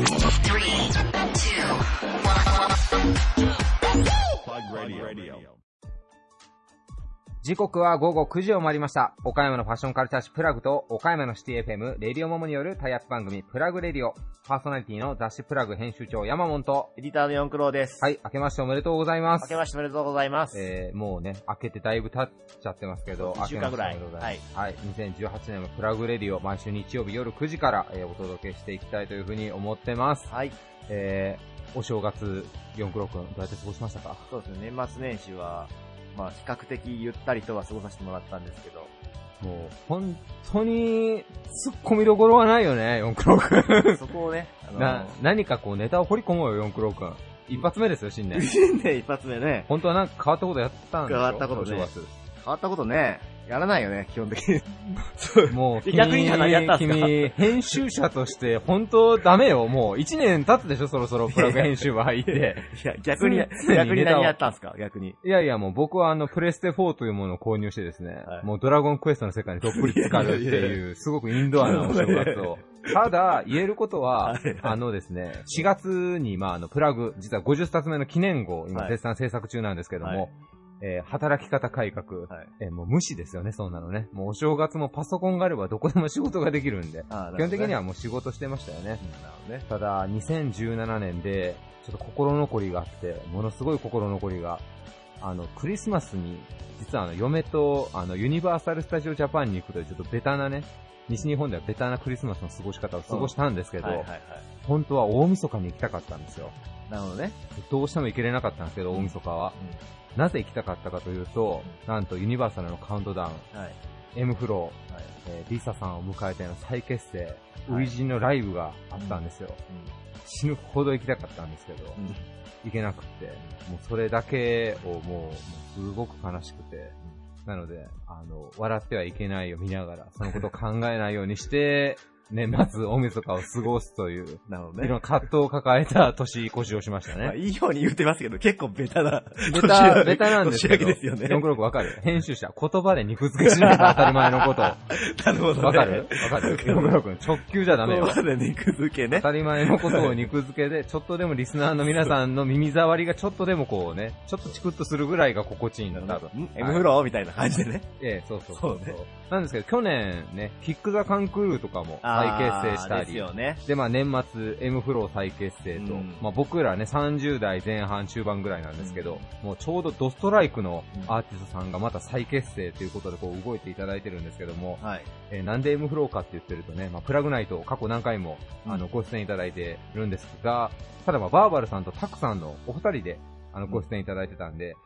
Three, two, one. Plug Radio. 時刻は午後9時を回りました。岡山のファッションカルチャー誌プラグと岡山のシティ FM、レディオモモによるタイアップ番組プラグレディオ。パーソナリティの雑誌プラグ編集長山本と、エディターの四クロウです。はい、明けましておめでとうございます。明けましておめでとうございます。えー、もうね、明けてだいぶ経っちゃってますけど、一週間ぐらい明けましておめでとうござい。はい。2018年のプラグレディオ、毎週日曜日夜9時から、えーお届けしていきたいというふうに思ってます。はい。えー、お正月、四九郎くん、どうやって過ごしましたか？そうですね、年末年始は、まあ、比較的ゆったりとは過ごさせてもらったんですけど、もう、本当に、突っ込みどころはないよね、四九郎くん。そこをね、あのな、何かこうネタを掘り込もうよ、四九郎くん。一発目ですよ、新年。新年一発目ね、本当はなんか変わったことやったんでしょ？変わったことね変わったことね、やらないよね、基本的に。もう、君、逆にじゃ何やったんすか？君、編集者として、本当ダメよ。もう、一年経つでしょ、そろそろ、プラグ編集部入って。いや、逆に、逆に何やったんすか？逆に。いやいや、もう僕はあの、プレステ4というものを購入してですね、はい。もうドラゴンクエストの世界にどっぷり浸かるっていう、すごくインドアなお正月を。ただ、言えることはあのですね、4月に、まあ、あの、プラグ、実は50冊目の記念号、今はい。絶賛制作中なんですけども、はいえー働き方改革、はい。えーもう無視ですよね、そんなのね。もうお正月もパソコンがあればどこでも仕事ができるんで、あ基本的にはももう仕事してましたよね。ね。ただ、2017年で、ちょっと心残りがあって、ものすごい心残りが、あの、クリスマスに、実はあの、嫁と、あの、ユニバーサル・スタジオ・ジャパンに行くという、ちょっとベタなね、西日本ではベタなクリスマスの過ごし方を過ごしたんですけど、はいはいはい。本当は大晦日に行きたかったんですよ。なるほどね。どうしても行けれなかったんですけど、大晦日は。なぜ行きたかったかというと、なんとユニバーサルのカウントダウン、うん。はい。M フロー、はい。えーリサさんを迎えての再結成、はい初陣のライブがあったんですよ。死ぬほど行きたかったんですけど。行けなくって、もうそれだけをもう、もうすごく悲しくて、なので、あの、笑ってはいけないを見ながら、そのことを考えないようにして、年末大晦日を過ごすという、なるほどね。いろんな葛藤を抱えた年越しをしましたまあ、ね。いいように言ってますけど、結構ベタな。ベタ、ベタなんですけど、ですよね。496わかる編集者、言葉で肉付けしないと当たり前のことを。なるほど、ね。わかる？わかる ?496 直球じゃダメよ。ここまで肉付けね当。たり前のことを肉付けで、ちょっとでもリスナーの皆さんの耳障りがちょっとでもこうね、ちょっとチクッとするぐらいが心地いいんだ、多分。ん ?M フローみたいな感じでね。ええ、そうそうそうねなんですけど、去年ね、キックザカンクルーとかも再結成したり。です、よね。で、まあ年末 M フロー再結成と、うん。まあ僕らね、30代前半中盤ぐらいなんですけど、もうちょうどドストライクのアーティストさんがまた再結成ということでこう動いていただいてるんですけども、はい。えーなんで M フローかって言ってるとね、まあ、プラグナイト過去何回も、あの、うんご出演いただいてるんですが、ただまあ、バーバルさんとタクさんのお二人で、あの、ご出演いただいてたんで、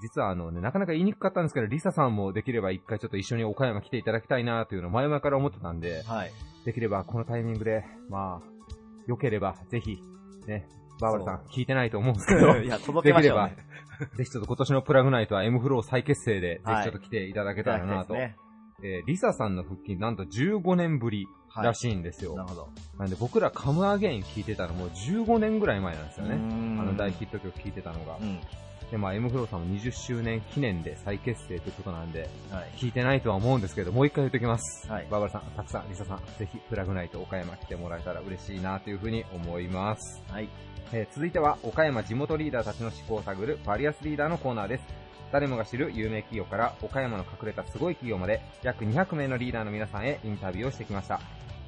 実はあのね、なかなか言いにくかったんですけど、リサさんもできれば一回ちょっと一緒に岡山来ていただきたいなというのを前々から思ってたんで、はい。できればこのタイミングで、まあ、良ければぜひ、ね、バーバルさん聞いてないと思うんですけど、いや、届けましょう、ね。ぜひちょっと今年のプラグナイトは M フロー再結成で、ぜはいひちょっと来ていただけたらなと。ね。えーリサさんの復帰、なんと15年ぶりらしいんですよ。なるほど。なんで僕らカムアゲイン聞いてたのもう15年ぐらい前なんですよね。ああの大ヒット曲聞いてたのが。うん。で、まあ M フローさんも20周年記念で再結成ということなんで、はい。聞いてないとは思うんですけど、もう一回言っときます。はいバーバラさん、たくさん、リサさん、ぜひプラグナイト岡山来てもらえたら嬉しいなというふうに思います。はい。えー続いては、岡山地元リーダーたちの思考を探るバリアスリーダーのコーナーです。誰もが知る有名企業から岡山の隠れたすごい企業まで約200名のリーダーの皆さんへインタビューをしてきました。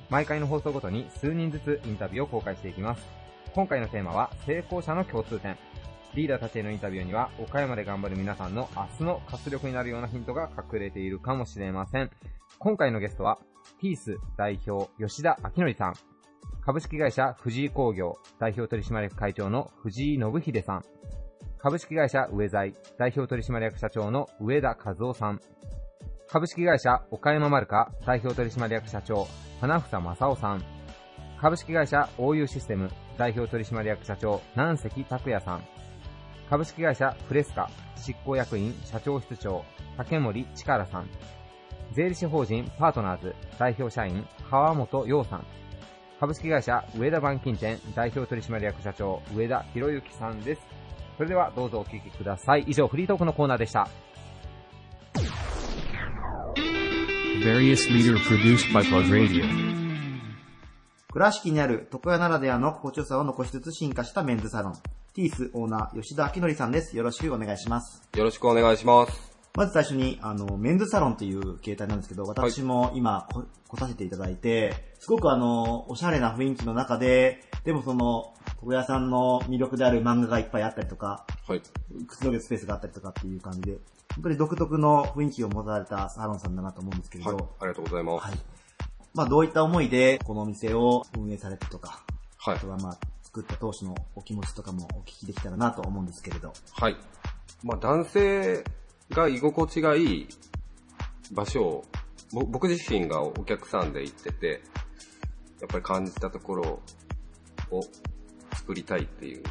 毎回の放送ごとに数人ずつインタビューを公開していきます。今回のテーマは成功者の共通点。リーダーたちへのインタビューには岡山で頑張る皆さんの明日の活力になるようなヒントが隠れているかもしれません。今回のゲストは、ピース代表吉田明則さん。株式会社藤井工業代表取締役会長の藤井信秀さん。株式会社上財代表取締役社長の上田和夫さん。株式会社岡山丸か代表取締役社長花房正夫さん。株式会社 OU システム代表取締役社長南関拓也さん。株式会社フレスカ執行役員社長室長竹森力さん。税理士法人パートナーズ代表社員川本洋さん。株式会社上田板金店代表取締役社長上田博之さんです。それではどうぞお聞きください。以上、フリートークのコーナーでした。Various leader produced by Plug Radio. 倉敷にある床屋ならではの心地よさを残しつつ進化したメンズサロン、ティースオーナー吉田明則さんです。よろしくお願いします。よろしくお願いします。まず最初に、あの、メンズサロンという形態なんですけど、私も今こ来させていただいて、すごくあの、おしゃれな雰囲気の中で、でもその、床屋さんの魅力である漫画がいっぱいあったりとか、はい。くつろげるスペースがあったりとかっていう感じで、本当に独特の雰囲気を持たれたサロンさんだなと思うんですけれど、はい。ありがとうございます。はい。まあどういった思いでこのお店を運営されてとか、はいあと。はまあ作った当初のお気持ちとかもお聞きできたらなと思うんですけれど。はい。まあ、男性が居心地がいい場所を、ぼ僕自身がお客さんで行ってて、やっぱり感じたところを作りたいっていう。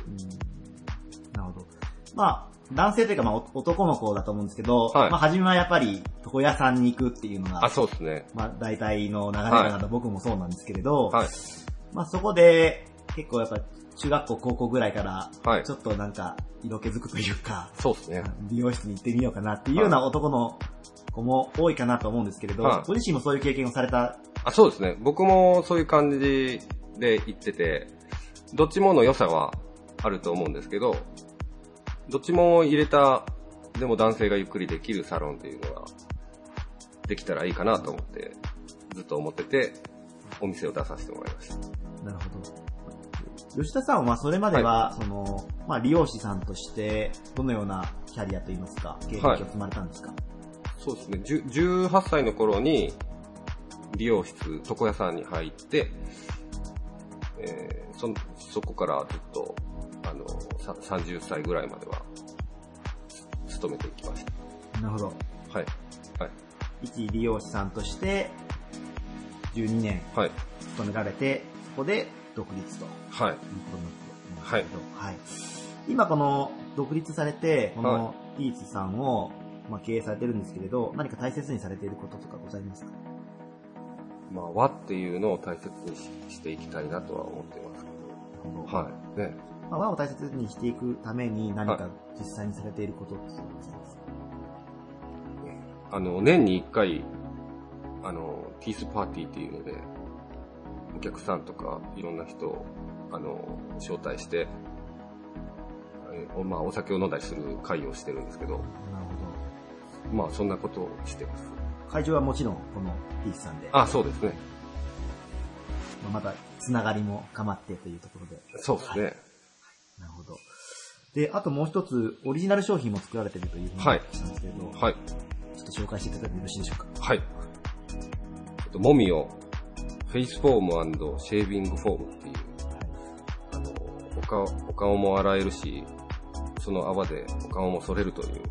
なるほど。まあ、男性というかまあお男の子だと思うんですけど、はいまあ初めはやっぱり床屋さんに行くっていうのが、あ、そうですね。まあ大体の流れかなと僕もそうなんですけれど、はい。まあそこで結構やっぱ中学校高校ぐらいから、はいちょっとなんか色気づくというか、そうですね。美容室に行ってみようかなっていうような男の子も多いかなと思うんですけれど、はいご自身もそういう経験をされた、あ、そうですね。僕もそういう感じで行ってて、どっちもの良さはあると思うんですけど、どっちも入れた、でも男性がゆっくりできるサロンっていうのができたらいいかなと思って、ずっと思ってて、お店を出させてもらいました。なるほど。吉田さんはそれまでは、その、まあ、理容師さんとして、どのようなキャリアといいますか、経歴を積まれたんですか、そうですね。10 18歳の頃に、美容室、床屋さんに入って、えーそ、そこからずっと、あの、さ30歳ぐらいまでは、勤めていきましなるほど。た。はい。はい。一理容師さんとして、12年はい。勤められて、そこで独立というはい。ことになってますけど、はい。今この独立されて、こはのティースさんを、まあ、経営されてるんですけれど、何か大切にされていることとかございますか？まあ、和っていうのを大切にししていきたいなとは思ってますけど。はい。ね。まあ、和を大切にしていくために何か実際にされていることってございますか？あの、年に一回、あの、ティースパーティーっていうので、お客さんとかいろんな人を、あの、招待して、まあ、お酒を飲んだりする会をしてるんですけど、なるほまあ、そんなことをしてます。ど。会場はもちろんこのティースさんで、あ、そうですね。まあまたつながりも深まってというところで。そうですね。なるほど。で、あともう一つ、オリジナル商品も作られているというふうにはい聞いたんですけれど、はい。ちょっと紹介していただいてもよろしいでしょうか？はい。えっと、もみを、フェイスフォームシェービングフォームっていう、あの、お顔、お顔も洗えるし、その泡でお顔も剃れるという、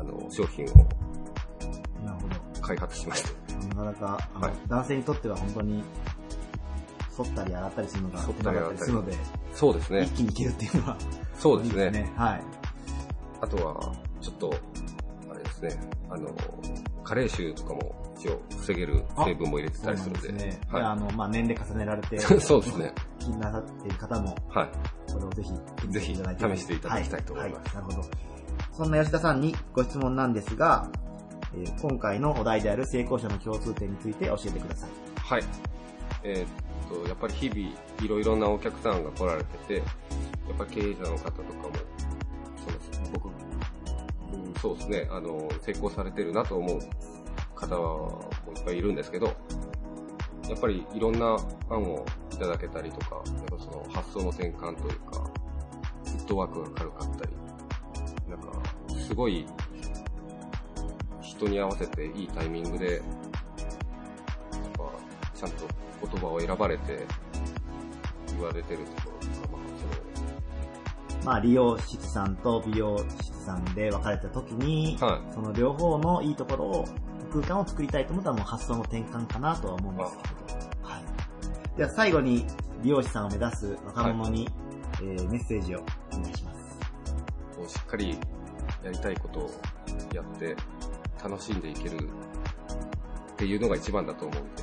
あの、商品をなるほど。開発しました。なかなか、はい男性にとっては本当に、剃ったり洗ったりするのが手ったりするので、そうですね一。気にいけるっていうのは、そうですいいね。はい。あとは、ちょっと、あれですね、あの、加齢臭とかも一応防げる成分も入れてたりするんで。そうですね。はいであの、まあ、年齢重ねられて、そうですね。気になさっている方も、はい。これをぜひ、ぜひ試していただきたいと思いますははなるほど。そんな吉田さんにご質問なんですが、えー今回のお題である成功者の共通点について教えてください。はい。えーっと、やっぱり日々、いろいろなお客さんが来られてて、やっぱり経営者の方とかも、その僕、うん、そうですね、あの、成功されてるなと思う方もいっぱいいるんですけど、やっぱりいろんな案をいただけたりとか、やっぱその発想の転換というか、フットワークが軽かったり、なんか、すごい、人に合わせていいタイミングで、やっぱ、ちゃんと言葉を選ばれて言われてるところとか、まあ、そのまあ、理容室さんと美容室さんで分かれた時に、はい。その両方のいいところを、空間を作りたいと思ったらもう発想の転換かなとは思うんですけど。はい。では最後に、美容師さんを目指す若者に、えーメッセージをお願いします。こうしっかりやりたいことをやって楽しんでいけるっていうのが一番だと思うんで、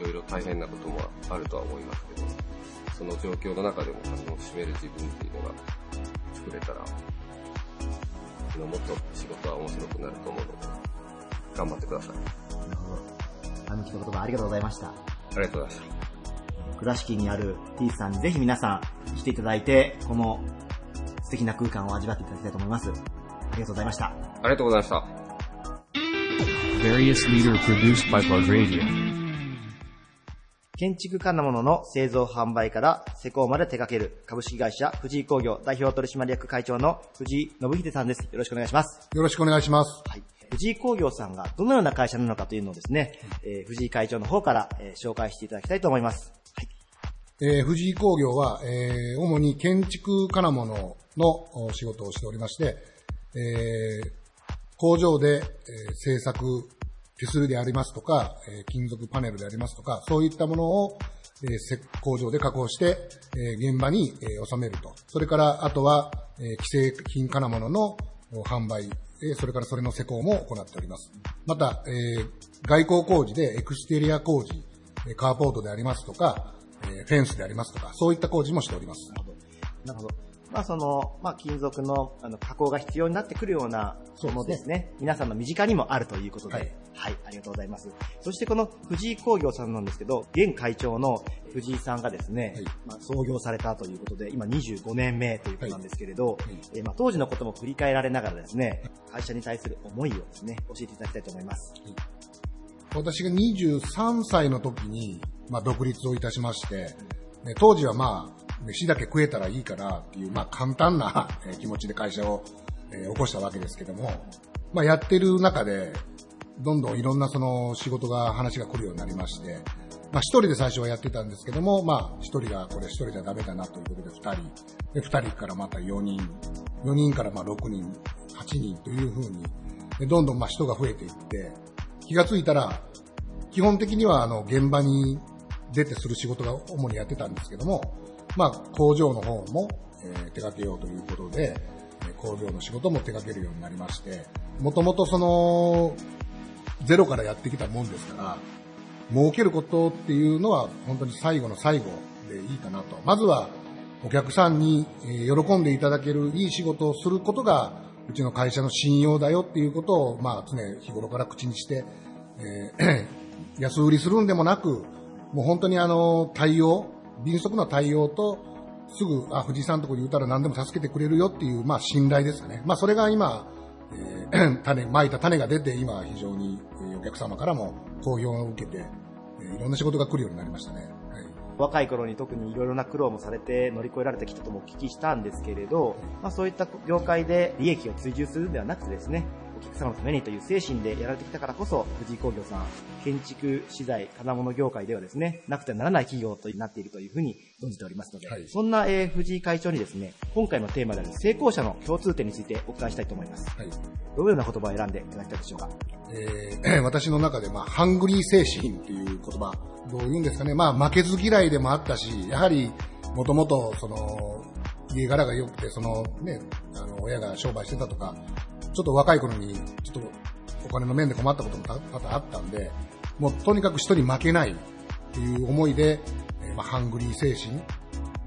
いろいろ大変なこともあるとは思いますけど、その状況の中でも楽しめる自分っていうのが作れたら、もっと仕事は面白くなると思うので、頑張ってください。なるほど。あの、一言葉ありがとうございました。ありがとうございました。倉敷にあるティースさんにぜひ皆さん来ていただいて、この素敵な空間を味わっていただきたいと思います。ありがとうございました。ありがとうございました。Various leader produced by Plug Radio. 建築家なものの製造販売から施工まで手掛ける株式会社藤井工業代表取締役会長の藤井信秀さんです。よろしくお願いします。よろしくお願いします。はい。藤井工業さんがどのような会社なのかというのをですね、えー藤井会長の方から、えー紹介していただきたいと思います。はい。えー藤井工業は、えー主に建築金物のお仕事をしておりまして、えー工場で、えー製作、手すりでありますとか、えー金属パネルでありますとか、そういったものを、えーせ工場で加工して、えー現場に、えー収めると。それから、あとは、えー既製品金物のお販売、えそれからそれの施工も行っております。また、えー外交工事でエクステリア工事、カーポートでありますとか、えフェンスでありますとか、そういった工事もしております。なるほど。まあその、まあ金属のあの加工が必要になってくるようなものですね。皆さんの身近にもあるということで、ははい。い、ありがとうございます。そしてこの藤井工業さんなんですけど、現会長の藤井さんがですね、はい。まあ創業されたということで、今25年目ということなんですけれど、い。えーまあ当時のことも振り返られながらですね、会社に対する思いをですね、教えていただきたいと思います。私が23歳の時に、まあ、独立をいたしまして、ね当時はまあ、飯だけ食えたらいいからっていう、まあ、簡単な気持ちで会社を、起こしたわけですけども、まあ、やってる中で、どんどんいろんなその仕事が、話が来るようになりまして、まあ、一人で最初はやってたんですけども、まあ、一人がこれ一人じゃダメだなということで二人、で、二人からまた四人、四人からまあ六人、八人というふうに、どんどんまあ人が増えていって、気がついたら、基本的にはあの現場に出てする仕事が主にやってたんですけども、まあ工場の方も、えー手掛けようということで、工場の仕事も手掛けるようになりまして、もともとその、ゼロからやってきたもんですから、儲けることっていうのは本当に最後の最後でいいかなと。まずはお客さんに喜んでいただけるいい仕事をすることがうちの会社の信用だよっていうことをまあ常日頃から口にして、えー 安売りするんでもなく、もう本当にあの対応、迅速な対応とすぐ、あ、藤井さんのところに言ったら何でも助けてくれるよっていう、まあ信頼ですかね。まあそれが今、えー 種、まいた種が出て、今非常にお客様からも好評を受けて、いろんな仕事が来るようになりましたね。はい。若い頃に特にいろいろな苦労もされて乗り越えられてきたともお聞きしたんですけれど、まあそういった業界で利益を追従するんではなくてですね、客様のためにという精神でやられてきたからこそ、藤井工業さん、建築資材、金物業界ではですね、なくてはならない企業となっているというふうに存じておりますので、はいそんな、えー藤井会長にですね、今回のテーマである成功者の共通点についてお伺いしたいと思います。はい。どのような言葉を選んでいただきたいでしょうか？えー私の中で、まあ、ハングリー精神っていう言葉、どういうんですかね、まあ、負けず嫌いでもあったし、やはり、もともと、その、家柄が良くて、その、ね、あの、親が商売してたとか、ちょっと若い頃に、ちょっと、お金の面で困ったことも多々あったんで、もう、とにかく人に負けないっていう思いで、えーまあ、ハングリー精神っ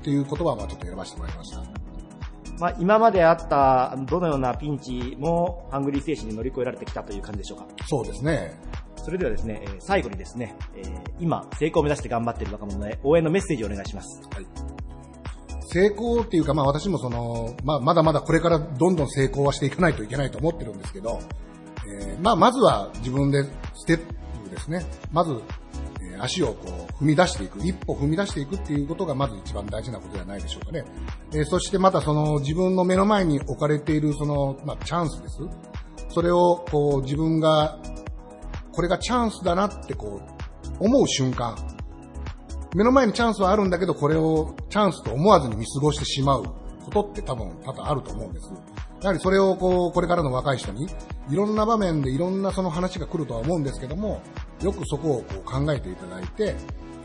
ていう言葉は、まあ、ちょっと選ばせてもらいました。まあ今まであったどのようなピンチもハングリー精神に乗り越えられてきたという感じでしょうか？そうですね。それではですね、えー最後にですね、えー今、成功を目指して頑張っている若者へ応援のメッセージをお願いします。成功っていうか、まあ私もその、まあまだまだこれからどんどん成功はしていかないといけないと思ってるんですけど、えーまあまずは自分でステップですね。まず、えー足をこう踏み出していく、一歩踏み出していくっていうことがまず一番大事なことではないでしょうかね。えーそしてまたその自分の目の前に置かれているその、まあチャンスです。それをこう自分が、これがチャンスだなってこう思う瞬間、目の前にチャンスはあるんだけど、これをチャンスと思わずに見過ごしてしまうことって多分多々あると思うんです。やはりそれをこう、これからの若い人に、いろんな場面でいろんなその話が来るとは思うんですけども、よくそこをこう考えていただいて、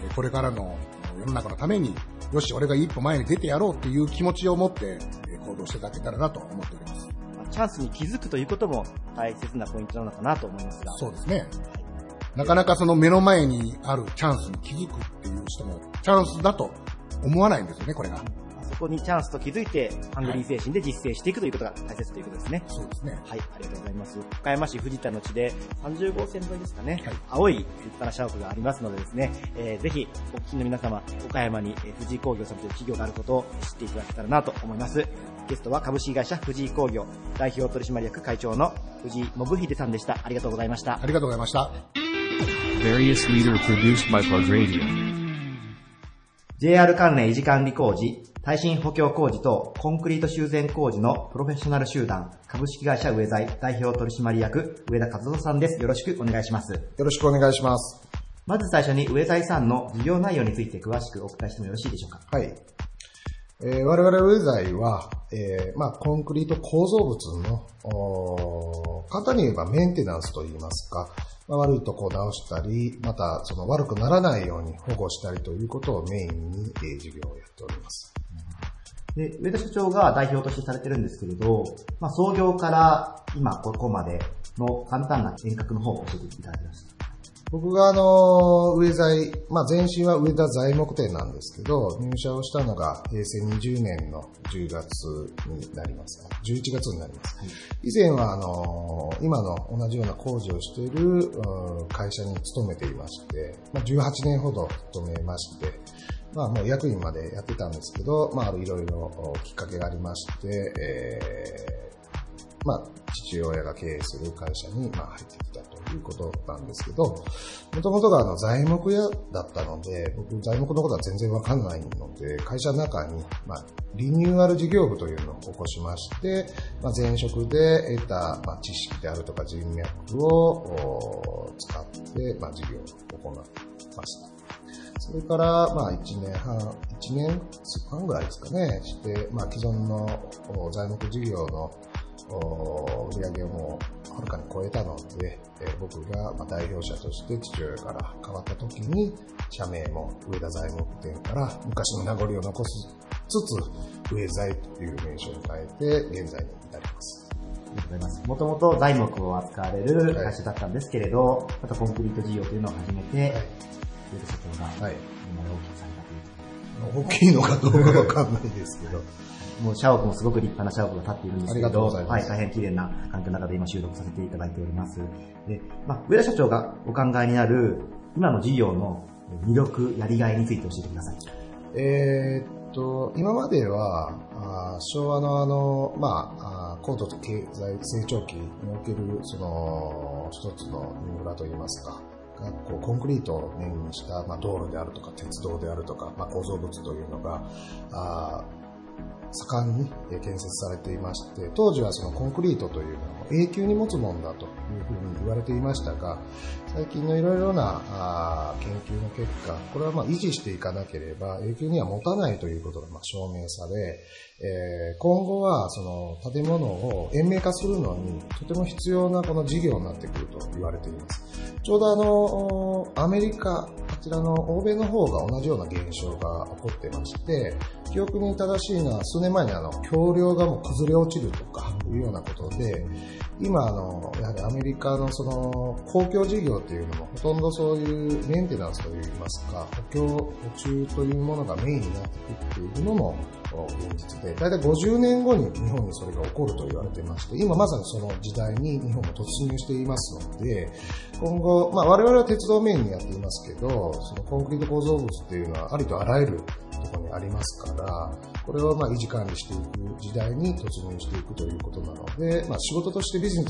えーこれからの世の中のために、よし、俺が一歩前に出てやろうっていう気持ちを持ってえー行動していただけたらなと思っております。まあチャンスに気づくということも大切なポイントなのかなと思いますが。そうですね。なかなかその目の前にあるチャンスに気づくっていう人も、チャンスだと思わないんですよね、これが。そここにチャンスと気づいて、ハングリー精神で実践していくということが大切ということですね。そうですね。はい、ありがとうございます。岡山市藤田の地で30号線沿いですかね、はい青い立派な社屋がありますのでですね、えーぜひ、お聞きの皆様、岡山に、えー藤井工業さんという企業があることを知っていただけたらなと思います。ゲストは株式会社藤井工業代表取締役会長の藤井信秀さんでした。ありがとうございましたあ。りがとうございました。Various leader produced by Plug Radio. JR 関連維持管理工事、耐震補強工事とコンクリート修繕工事のプロフェッショナル集団、株式会社上材代表取締役、上田和夫さんです。よろしくお願いします。よろしくお願いします。まず最初に上材さんの事業内容について詳しくお答えしてもよろしいでしょうか？はい。えー我々ウェザイは、えーまあ、コンクリート構造物の、おー簡単に言えばメンテナンスといいますか、まあ、悪いとこを直したり、またその悪くならないように保護したりということをメインに、えー事業をやっております。で、上田社長が代表としてされてるんですけれど、まあ、創業から今ここまでの簡単な遠隔の方を教えていただきました。僕があの、上材、まあ前身は上田材木店なんですけど、入社をしたのが平成20年の10月になります。11月になります。以前はあの、今の同じような工事をしているうん会社に勤めていまして、まあ18年ほど勤めまして、まあもう役員までやってたんですけど、まあいろいろおきっかけがありまして、えーまあ、父親が経営する会社に、まあ、入ってきたということなんですけど、もともとがあの材木屋だったので、僕材木のことは全然わかんないので、会社の中に、まあ、リニューアル事業部というのを起こしまして、まあ、前職で得た、まあ、知識であるとか人脈を使って、まあ、事業を行ってました。それから、まあ、1年半、1年半ぐらいですかね、して、まあ、既存の材木事業の売り上げをもうはるかに超えたので、えー僕がまあ代表者として父親から変わった時に、社名も上田材木店から昔の名残を残すつつ、上材という名称に変えて、現在に至ります。ありがとうございます。もともと材木を扱われる会社だったんですけれど、またコンクリート事業というのを始めて、上田社長がはい。今大きくされたという。大きいのかどうかわかんないですけど、もう社屋もすごく立派な社屋が建っているんですけど、はい、大変綺麗な環境の中で今収録させていただいております。で、まあ、上田社長がお考えになる今の事業の魅力、やりがいについて教えてください。えーっと、今までは、あー昭和のあの、まあ、あー高度経済成長期における、その、一つのインフラといいますか、がこうコンクリートをメインにした、まあ、道路であるとか、鉄道であるとか、まあ、構造物というのが、あー盛んに建設されていまして、当時はそのコンクリートというもう永久に持つものだというふうに言われていましたが、最近のいろいろな研究の結果、これはま維持していかなければ永久には持たないということがま証明され、え今後はその建物を延命化するのにとても必要なこの事業になってくると言われています。ちょうどあの、アメリカ、こちらの欧米の方が同じような現象が起こってまして、記憶に正しいのは数年前にあの、橋梁がもう崩れ落ちるとかいうようなことで、今あの、やはりアメリカのその公共事業っていうのもほとんどそういうメンテナンスといいますか、補強、補充というものがメインになってくるっていうのもお現実で、だいたい50年後に日本にそれが起こると言われていまして、今まさにその時代に日本も突入していますので、今後、まあ我々は鉄道メインにやっていますけど、そのコンクリート構造物っていうのはありとあらゆるところにありますから、これをまあ維持管理していく時代に突入していくということなので、まあ仕事としてビジネ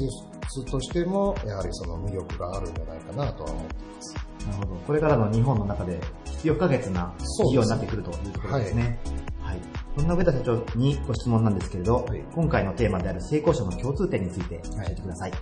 スとしても、やはりその魅力があるんじゃないかなとは思っています。なるほど。これからの日本の中で必要不可欠な事業になってくるというところですね。はい。そんな上田社長にご質問なんですけれど、はい今回のテーマである成功者の共通点について教えてください。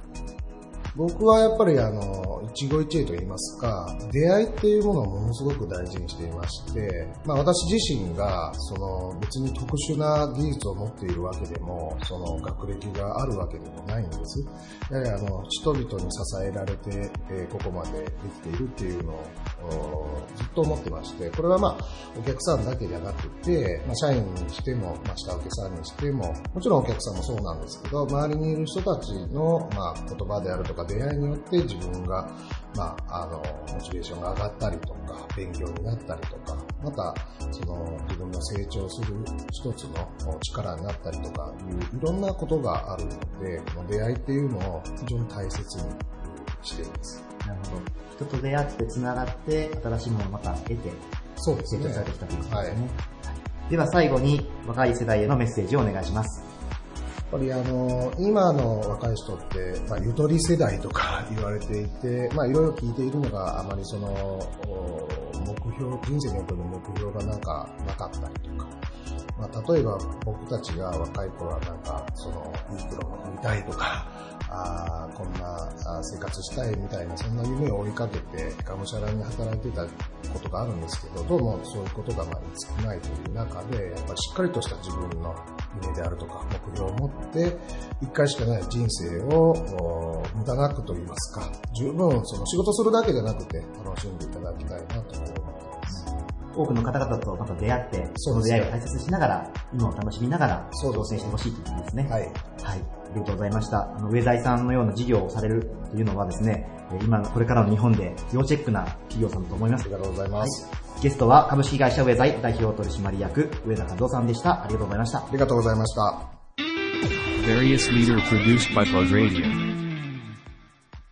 僕はやっぱりあの、一期一会と言いますか、出会いっていうものをものすごく大事にしていまして、まあ私自身が、その別に特殊な技術を持っているわけでも、その学歴があるわけでもないんです。やはりあの、人々に支えられて、えここまでできているっていうのをずっと思ってまして、これはまあ、お客さんだけじゃなくて、まあ社員にしても、まあ下請けさんにしても、もちろんお客さんもそうなんですけど、周りにいる人たちの、まあ、言葉であるとか出会いによって自分がまあ、あの、モチベーションが上がったりとか、勉強になったりとか、また、その、自分が成長する一つの力になったりとかいう、いろんなことがあるので、この出会いっていうのを非常に大切にしています。なるほど。人と出会って繋がって、新しいものをまた得て、そうですね成長されてきたということですね。はいはいでは最後に、若い世代へのメッセージをお願いします。やっぱりあの、今の若い人って、まあ、ゆとり世代とか 言われていて、まあ、いろいろ聞いているのがあまりその、目標、人生における目標がなんかなかったりとか、まあ、例えば僕たちが若い頃はなんか、その、いい車を乗りたいとか、あーこんな生活したいみたいな、そんな夢を追いかけて、がむしゃらに働いてたことがあるんですけど、どうもそういうことがまあ少ないという中で、やっぱりしっかりとした自分の夢であるとか、目標を持って、一回しかない人生を無駄なくと言いますか、十分その仕事するだけじゃなくて楽しんでいただきたいなと思ってます。多くの方々とまた出会って、その出会いを大切にしながら、今を楽しみながら、挑戦してほしいということですね。はい。はい。ありがとうございました。あの、上財さんのような事業をされるというのはですね、えー今、これからの日本で要チェックな企業さんだと思いますあり。がとうございます。ゲストは株式会社上財代表取締役、上田和夫さんでした。ありがとうございました。ありがとうございました。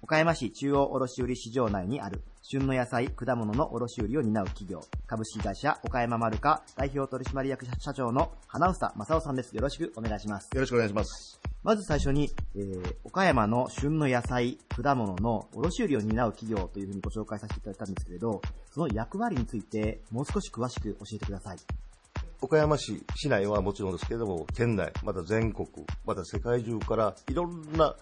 岡山市中央卸売市場内にある旬の野菜、果物の卸売を担う企業、株式会社岡山マルカ代表取締役社長の花房正夫さんです。よろしくお願いします。よろしくお願いします。まず最初に、えー、岡山の旬の野菜、果物の卸売を担う企業というふうにご紹介させていただいたんですけれど、その役割についてもう少し詳しく教えてください。岡山市、市内はもちろんですけれども、県内、また全国、また世界中からいろんな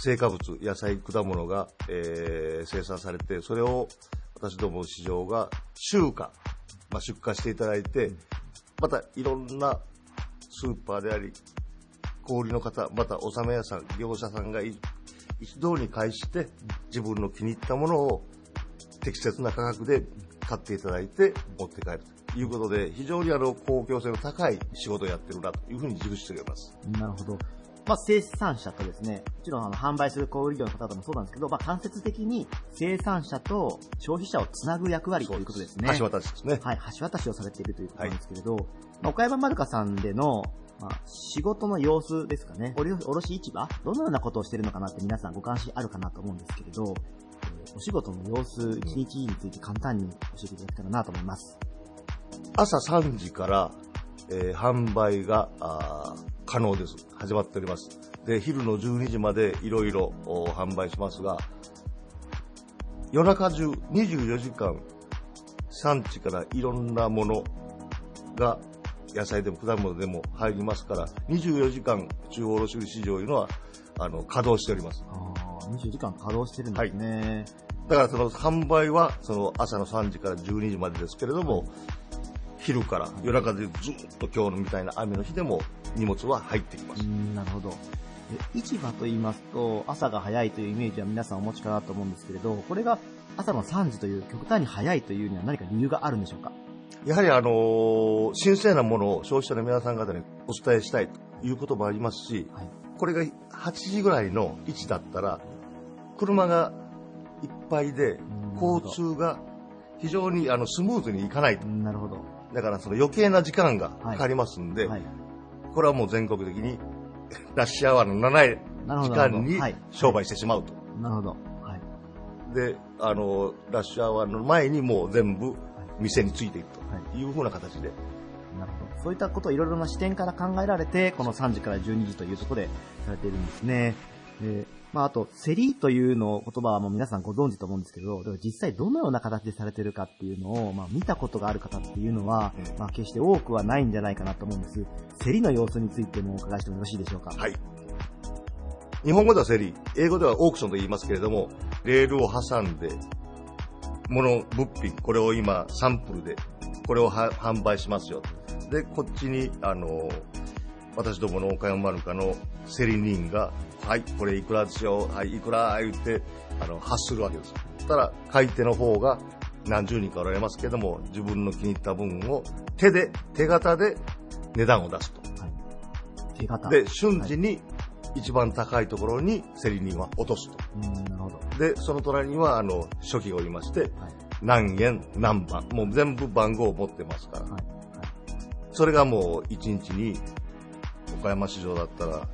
成果物、野菜、果物が、えー生産されて、それを私どもの市場が集荷、まあ、出荷していただいて、またいろんなスーパーであり、小売りの方、また納め屋さん、業者さんがい一堂に会して、自分の気に入ったものを適切な価格で買っていただいて持って帰るということで、非常にあの公共性の高い仕事をやってるなというふうに自負しております。なるほど。まあ、生産者とですね、もちろんあの販売する小売業の方々もそうなんですけど、まあ、間接的に生産者と消費者をつなぐ役割ということですね。橋渡しですね。はい、橋渡しをされているということなんですけれど、まあ、岡山丸香さんでの、まあ、仕事の様子ですかね、卸卸市場？どのようなことをしているのかなって皆さんご関心あるかなと思うんですけれど、えーお仕事の様子、一日について簡単に教えていただけたらなと思います。朝3時から、えー販売が可能です。始まっております。で、昼の12時までいろいろお販売しますが、夜中中24時間産地からいろんなものが野菜でも果物でも入りますから、24時間中央卸売市場というのはあの稼働しております。ああ、24時間稼働してるんですね。だからその販売はその朝の3時から12時までですけれども、昼から夜中でずっと今日のみたいな雨の日でも荷物は入ってきます。うん、なるほど。で市場と言いますと、朝が早いというイメージは皆さんお持ちかなと思うんですけれど、これが朝の3時という極端に早いというには何か理由があるんでしょうか？やはりあのー新鮮なものを消費者の皆さん方にお伝えしたいということもありますし、はいこれが8時ぐらいの位置だったら、車がいっぱいでうん交通が非常にあのスムーズにいかないと。なるほど。だからその余計な時間がかかりますんで、はい。これはもう全国的に ラッシュアワーの長いなるほど。時間にはい。商売してしまうと。なるほど。はい。で、あの、ラッシュアワーの前にもう全部店についていくはというふうな形で。なるほど。そういったことをいろいろな視点から考えられて、この3時から12時というところでされているんですね。でまあ、あと、競りというの言葉はもう皆さんご存知と思うんですけど、でも実際どのような形でされているかっていうのを、まあ、見たことがある方っていうのは、うんまあ、決して多くはないんじゃないかなと思うんです。競りの様子についてもお伺いしてもよろしいでしょうか。はい。日本語では競り、英語ではオークションと言いますけれども、レールを挟んで、物、物品、これを今サンプルで、これをは販売しますよ。で、こっちに、あの、私どもの岡山マルカの競り人が、はい、これいくらでしょう、はい、いくら、言って、あの、発するわけです。そしたら、買い手の方が何十人かおられますけれども、自分の気に入った分を手で、手形で値段を出すと。手形。で、瞬時に一番高いところに競り人は落とすと。うん、なるほど。で、その隣には、あの、初期がおりまして、何円、何番、もう全部番号を持ってますから。はい。それがもう1日に、岡山市場だったら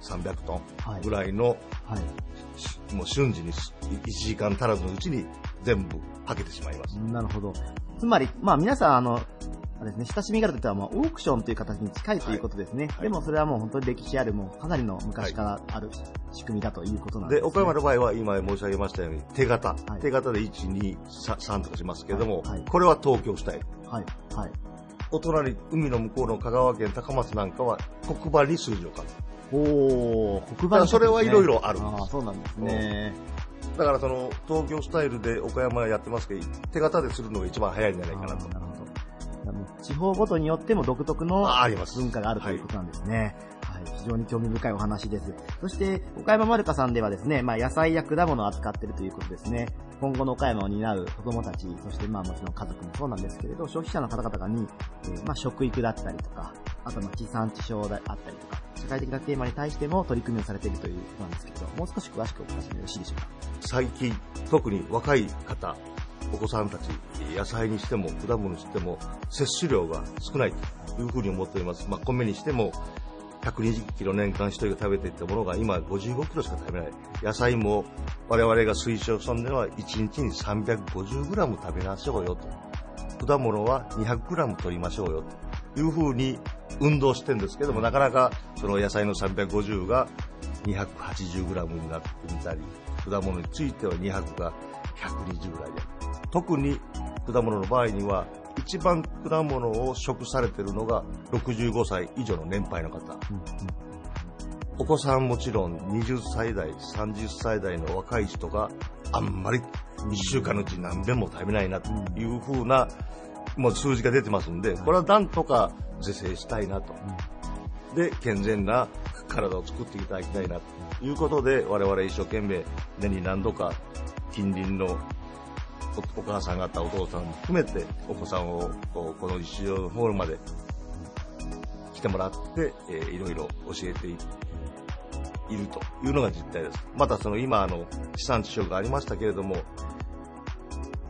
300トはいンぐらいの、はい。しもう瞬時に1時間足らずのうちに全部はけてしまいます。なるほど。つまり、まあ皆さん、あの、あれですね、親しみがあるというのは、まあ、オークションという形に近いということですね。はいでもそれはもう本当に歴史ある、もうかなりの昔からある仕組みだということなんです、で、ね。岡山の場合は今申し上げましたように手形。はい手形で1、2、3とかしますけれども、はいはいこれは東京スタイル。はい、はい。お隣、海の向こうの香川県高松なんかは黒板に数字を書く。おー、黒板、だからそれはいろいろあるんですそうなんですね。だからその東京スタイルで岡山やってますけど、手形でするのが一番早いんじゃないかなと。なるほど。地方ごとによっても独特のああります文化があるということなんですね。はい、非常に興味深いお話です。そして、岡山丸香さんではですね、まあ、野菜や果物を扱っているということですね。今後の岡山を担う子供たち、そしてまあもちろん家族もそうなんですけれど、消費者の方々に、えーまあ食育だったりとか、あとまあ地産地消であったりとか、社会的なテーマに対しても取り組みをされているということなんですけど、もう少し詳しくお聞かせてよろしいでしょうか？最近、特に若い方、お子さんたち、野菜にしても果物にしても摂取量が少ないというふうに思っております。まあ、米にしても120キロ年間一人が食べていたものが今55キロしか食べない。野菜も我々が推奨したのでは1日に350グラム食べましょうよと。果物は200グラム取りましょうよというふうに運動してるんですけども、なかなかその野菜の350が 280g になってみたり、果物については200が120ぐらいで。特に果物の場合には、一番果物を食されているのが65歳以上の年配の方。お子さんもちろん20歳代、30歳代の若い人があんまり1週間のうち何遍も食べないなというふうな、もう数字が出てますんで、これはなんとか是正したいなと。で、健全な体を作っていただきたいなということで、我々一生懸命年に何度か近隣のお母さん方、お父さんも含めてお子さんをこうこのホールまで来てもらって、えーいろいろ教えているというのが実態です。またその今あの地産地消がありましたけれども、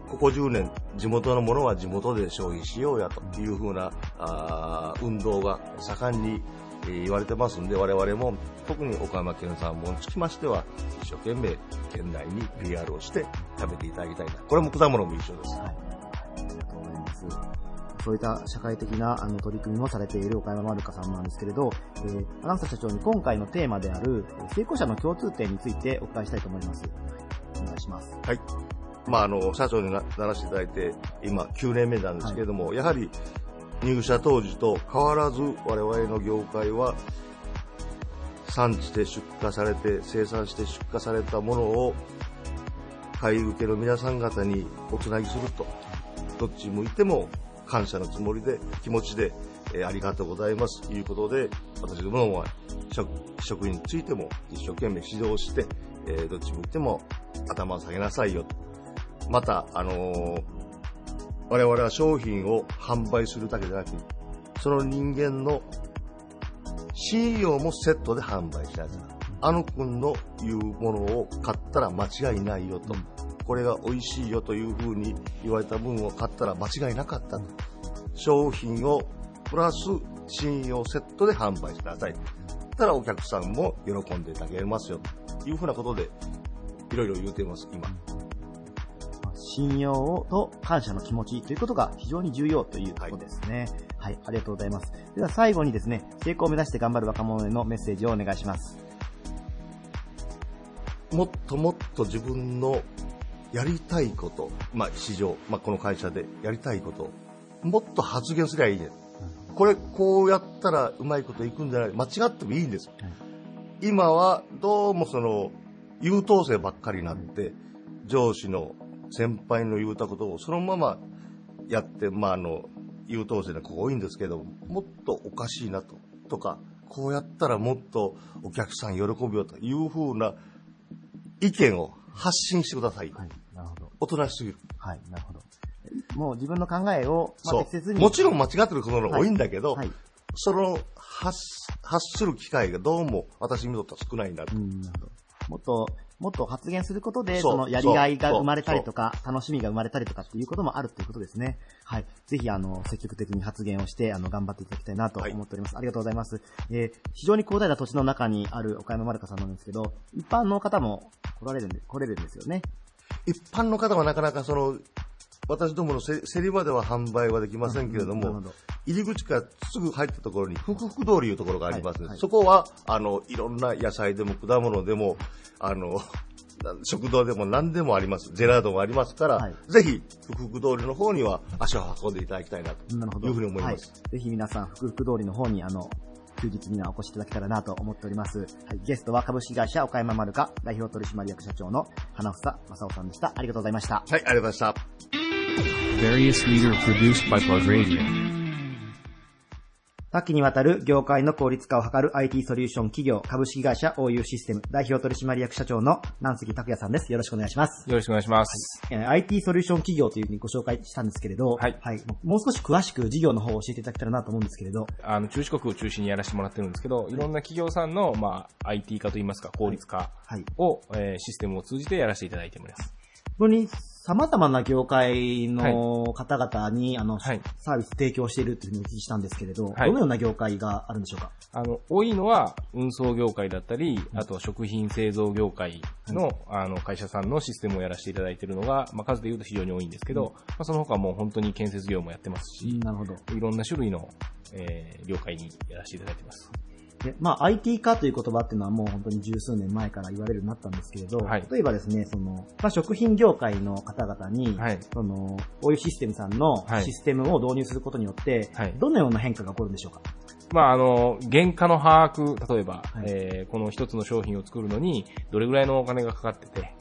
ここ10年、地元のものは地元で消費しようやというふうなあ運動が盛んに、えー言われてますんで、我々も特に岡山県産もにつきましては、一生懸命県内に PR をして食べていただきたいな。これも果物も一緒です。はい。ありがとうございます。そういった社会的なあの取り組みもされている岡山まるかさんなんですけれど、えー、アナウンサー社長に今回のテーマであるえー成功者の共通点についてお伺いしたいと思います。お願いします。はい。まあ、あの、社長になならせていただいて、今9年目なんですけれども、やはり入社当時と変わらず我々の業界は、産地で出荷されて、生産して出荷されたものを、買い受けの皆さん方におつなぎすると。どっち向いても感謝のつもりで、気持ちで、えありがとうございますということで、私どもは職職員についても一生懸命指導して、えどっち向いても頭を下げなさいよと。また、あのー我々は商品を販売するだけでなく、その人間の信用もセットで販売しないと。あの君の言うものを買ったら間違いないよと。これが美味しいよというふうに言われた分を買ったら間違いなかったと。商品をプラス信用セットで販売してください。たらお客さんも喜んでいただけますよというふうなことでいろいろ言うています、今。信用と感謝の気持ちということが非常に重要ということですね。はい、ありがとうございます。では最後にですね、成功を目指して頑張る若者へのメッセージをお願いします。もっともっと自分のやりたいこと、まあ市場、まあこの会社でやりたいこと、もっと発言すりゃいいね。これこうやったらうまいこといくんじゃない間違ってもいいんです。今はどうもその優等生ばっかりになって、上司の先輩の言うたことをそのままやって、まああの、優等生な子が多いんですけど、もっとおかしいなと、とか、こうやったらもっとお客さん喜ぶよというふうな意見を発信してください。はい、なるほど。おとなしすぎる。はい、なるほど。もう自分の考えを、まあ、そ適切う。に。もちろん間違ってることの多いんだけど、はい。その発、発する機会がどうも私にとっては少ないなと。うん、なるほど。もっと、もっと発言することで、そのやりがいが生まれたりとか、楽しみが生まれたりとかっていうこともあるということですね。はい。ぜひ、あの、積極的に発言をして、あの、頑張っていただきたいなと思っております。ありがとうございます。えー非常に広大な土地の中にある岡山丸香さんなんですけど、一般の方も来られるんで、来れるんですよね。一般の方はなかなかその、私どものせ競り場では販売はできませんけれどもなるほど、入り口からすぐ入ったところに、福福通りいうところがありますので、はいはいそこは、あの、いろんな野菜でも果物でも、あの、な 食堂でも何でもあります。ジェラードもありますから、はいぜひ、福福通りの方には足を運んでいただきたいなと。いうふうに思います。はい。ぜひ皆さん、福福通りの方に、あの、休日にはお越しいただけたらなと思っております。はい。ゲストは株式会社岡山丸か代表取締役社長の花房正夫さんでした。ありがとうございました。はい、ありがとうございました。多岐にわたる業界の効率化を図る IT ソリューション企業株式会社 OU システム代表取締役社長の南関拓也さんです。よろしくお願いします。よろしくお願いします。えー IT ソリューション企業というふうにご紹介したんですけれど、はいもう少し詳しく事業の方を教えていただけたらなと思うんですけれど、あの、中四国を中心にやらせてもらってるんですけど、いろんな企業さんの、まあ、IT 化といいますか、効率化はい。を、えーシステムを通じてやらせていただいております。ここに様々な業界の方々に、あの、はい。サービス提供しているというふうにお聞きしたんですけれど、はい。どのような業界があるんでしょうか？あの、多いのは運送業界だったり、あとは食品製造業界の、あの、会社さんのシステムをやらせていただいているのが、まあ、数で言うと非常に多いんですけど、まあ、その他もう本当に建設業もやってますし、なるほど。いろんな種類の、えー業界にやらせていただいてます。でまあ、IT 化という言葉っていうのはもう本当に十数年前から言われるようになったんですけれど、はい。例えばですね、その、まあ、食品業界の方々に、はい。その、こういうシステムさんのはい。システムを導入することによって、はい。どのような変化が起こるんでしょうか？まあ、あの、原価の把握、例えば、はい。えーこの一つの商品を作るのに、どれぐらいのお金がかかってて、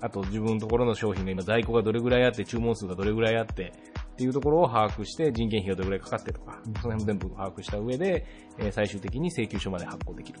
あと自分のところの商品が今在庫がどれぐらいあって、注文数がどれぐらいあって、っていうところを把握して、人件費がどれぐらいかかってとか、その辺も全部把握した上で、えー最終的に請求書まで発行できる。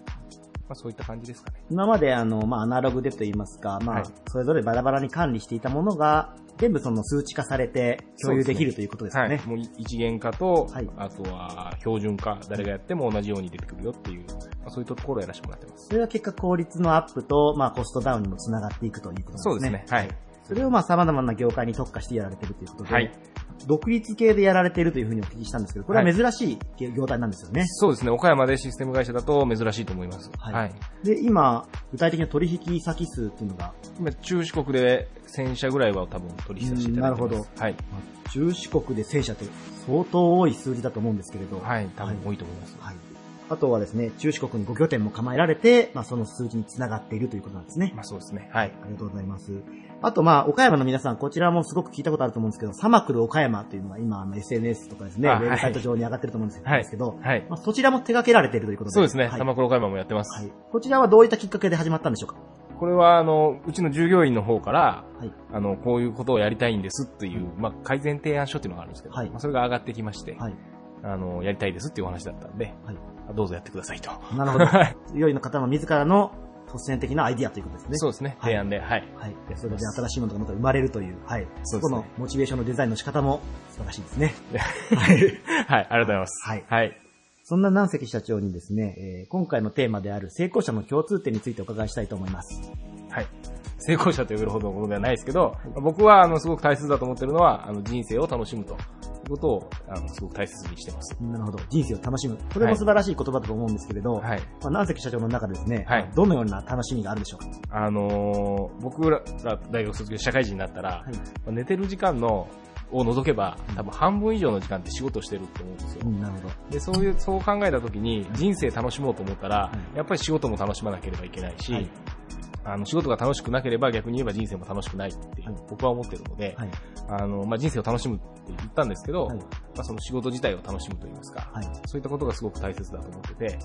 まあ、そういった感じですかね。今まであの、まあ、アナログでと言いますか、まあ、はいそれぞれバラバラに管理していたものが、全部その数値化されて共有できるということですかね。はい。もう一元化と、はいあとは標準化、誰がやっても同じように出てくるよっていう、まあ、そういったところをやらせてもらってます。それが結果効率のアップと、まあ、コストダウンにもつながっていくということそうでね。ですすね。はい。それをまあ様々な業界に特化してやられているということで、はい独立系でやられているというふうにお聞きしたんですけど、これは珍しい業態なんですよね。そうですね。岡山でシステム会社だと珍しいと思います。はいはいで、今、具体的な取引先数っていうのが、今、中四国で1000社ぐらいは多分取引させていただいてます。うんなるはい。中四国で1000社って相当多い数字だと思うんですけれど、はい。多分多いと思います。はい。あとはですね、中四国に5拠点も構えられて、まあ、その数字につながっているということなんですね。まあそうですね。はい。ありがとうございます。あと、まあ、岡山の皆さん、こちらもすごく聞いたことあると思うんですけど、サマクル岡山というのが今、あの、SNS とかですね、ウあェブサイト上に上がってると思うんですはいけど、はい。まあ、そちらも手掛けられているということで。そうですね。はい。玉黒岡山もやってます。はい。こちらはどういったきっかけで始まったんでしょうか？これは、あの、うちの従業員の方から、はい。あの、こういうことをやりたいんですっていう、まあ、改善提案書っていうのがあるんですけど、はいまあ、それが上がってきまして、はい。あの、やりたいですっていうお話だったんで、はいどうぞやってくださいと。なるほど。はい従業員の方の自らの突然的なアイディアということですね。そうですね。はい提案で、はい。はい。でそれで新しいものがまた生まれるという、はい。そこのモチベーションのデザインの仕方も素晴らしいですね。はい。はい。ありがとうございます。はいはい。そんな南関社長にですね、えー今回のテーマである成功者の共通点についてお伺いしたいと思います。はい。成功者と呼べるほどのことではないですけど、僕は、あの、すごく大切だと思ってるのは、あの、人生を楽しむとことを、あの、すごく大切にしてます。なるほど。人生を楽しむ。これも素晴らしい言葉だと思うんですけれど、はい。まあ、南関社長の中でですね、はいどのような楽しみがあるでしょうか？あのー僕ら大学卒業、社会人になったら、はい。まあ寝てる時間の、を除けば、多分半分以上の時間って仕事してると思うんですよう。ん、なるほど。で、そういう、そう考えたときに、人生楽しもうと思ったら、いやっぱり仕事も楽しまなければいけないし、はいあの、仕事が楽しくなければ逆に言えば人生も楽しくないって、はい。僕は思ってるので、はい。あの、まあ、人生を楽しむって言ったんですけど、はい。まあ、その仕事自体を楽しむと言いますか、はい。そういったことがすごく大切だと思ってて、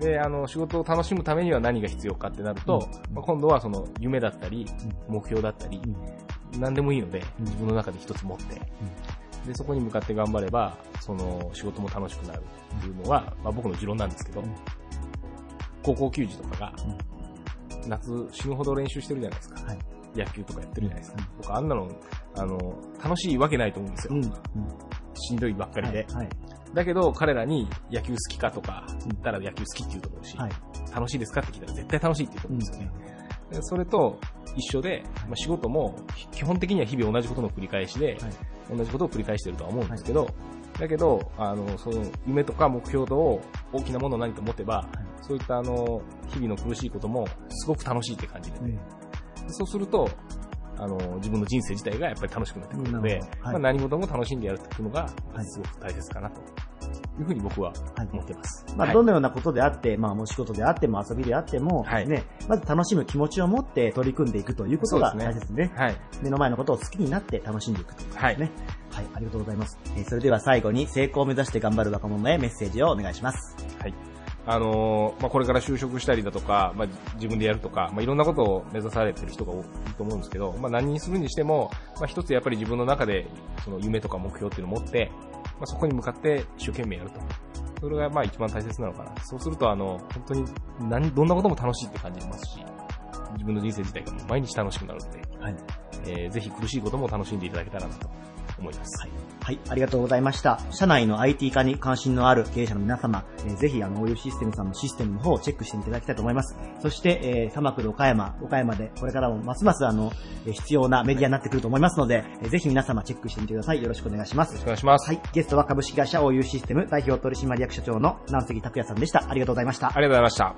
で、あの、仕事を楽しむためには何が必要かってなると、うん。まあ、今度はその夢だったり、目標だったり、何でもいいので、うん。自分の中で一つ持って、で、そこに向かって頑張れば、その仕事も楽しくなるっていうのは、まあ、僕の持論なんですけど、うん。高校球児とかが、夏死ぬほど練習してるじゃないですか。はい野球とかやってるじゃないですか。うん僕あんなの、あの、楽しいわけないと思うんですよ。うん。うん。しんどいばっかりで。はい。だけど、彼らに野球好きかとか言ったら野球好きって言うと思うし、はい。楽しいですかって聞いたら絶対楽しいって言うとうん思うんですよね。でそれと一緒で、まあ、仕事も基本的には日々同じことの繰り返しで、同じことを繰り返してるとは思うんですけど、だけど、あの、その夢とか目標とを大きなものを何か持てば、そういったあの、日々の苦しいこともすごく楽しいって感じで、ね。そうすると、あの、自分の人生自体がやっぱり楽しくなってくるので、はいまあ、何事も楽しんでやるっていうのが、すごく大切かなというふうに僕は思ってます。まあ、はいどのようなことであって、まあ、お仕事であっても遊びであっても、ね、まず楽しむ気持ちを持って取り組んでいくということが大切ですね。はい。目の前のことを好きになって楽しんでいくということはいですね。はい。ありがとうございます。えーそれでは最後に成功を目指して頑張る若者へメッセージをお願いします。はい。あのーまあ、これから就職したりだとか、まあ、自分でやるとか、まあ、いろんなことを目指されてる人が多いと思うんですけど、まあ、何にするにしても、まあ、一つやっぱり自分の中で、その夢とか目標っていうのを持って、まあ、そこに向かって一生懸命やると。それがまあ一番大切なのかな。そうすると、あの、本当に何、どんなことも楽しいって感じますし、自分の人生自体が毎日楽しくなるので、はい。えーぜひ苦しいことも楽しんでいただけたらなと思います。はい、ありがとうございました。社内の IT 化に関心のある経営者の皆様、えーぜひ、あの、OU システムさんのシステムの方をチェックしていただきたいと思います。そして、えー、サマクル岡山、岡山で、これからもますます、あの、えー必要なメディアになってくると思いますので、えーぜひ皆様チェックしてみてください。よろしくお願いします。よろしくお願いします。はい、ゲストは株式会社 OU システム代表取締役社長の南関拓也さんでした。ありがとうございました。ありがとうございました。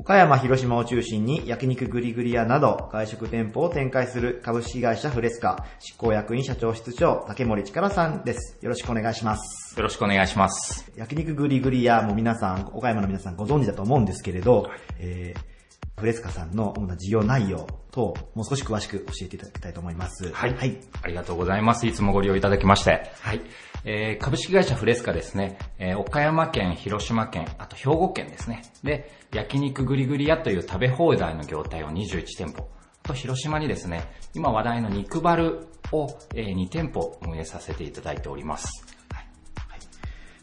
岡山、広島を中心に焼肉グリグリ屋など外食店舗を展開する株式会社フレスカ執行役員社長室長竹森力さんです。よろしくお願いします。よろしくお願いします。焼肉グリグリ屋も皆さん、岡山の皆さんご存知だと思うんですけれど、えー、フレスカさんの主な事業内容等、もう少し詳しく教えていただきたいと思います。はい。ありがとうございます。いつもご利用いただきまして。はい。えー、株式会社フレスカですね。えー、岡山県、広島県、あと兵庫県ですね。で、焼肉グリグリ屋という食べ放題の業態を21店舗。あと広島にですね、今話題の肉バルを、えー、2店舗運営させていただいております。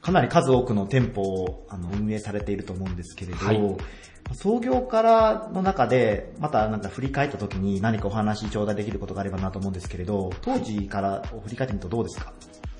かなり数多くの店舗をあの運営されていると思うんですけれど、はい創業からの中で、またなんか振り返った時に何かお話頂戴できることがあればなと思うんですけれど、当時からを振り返ってみるとどうですか？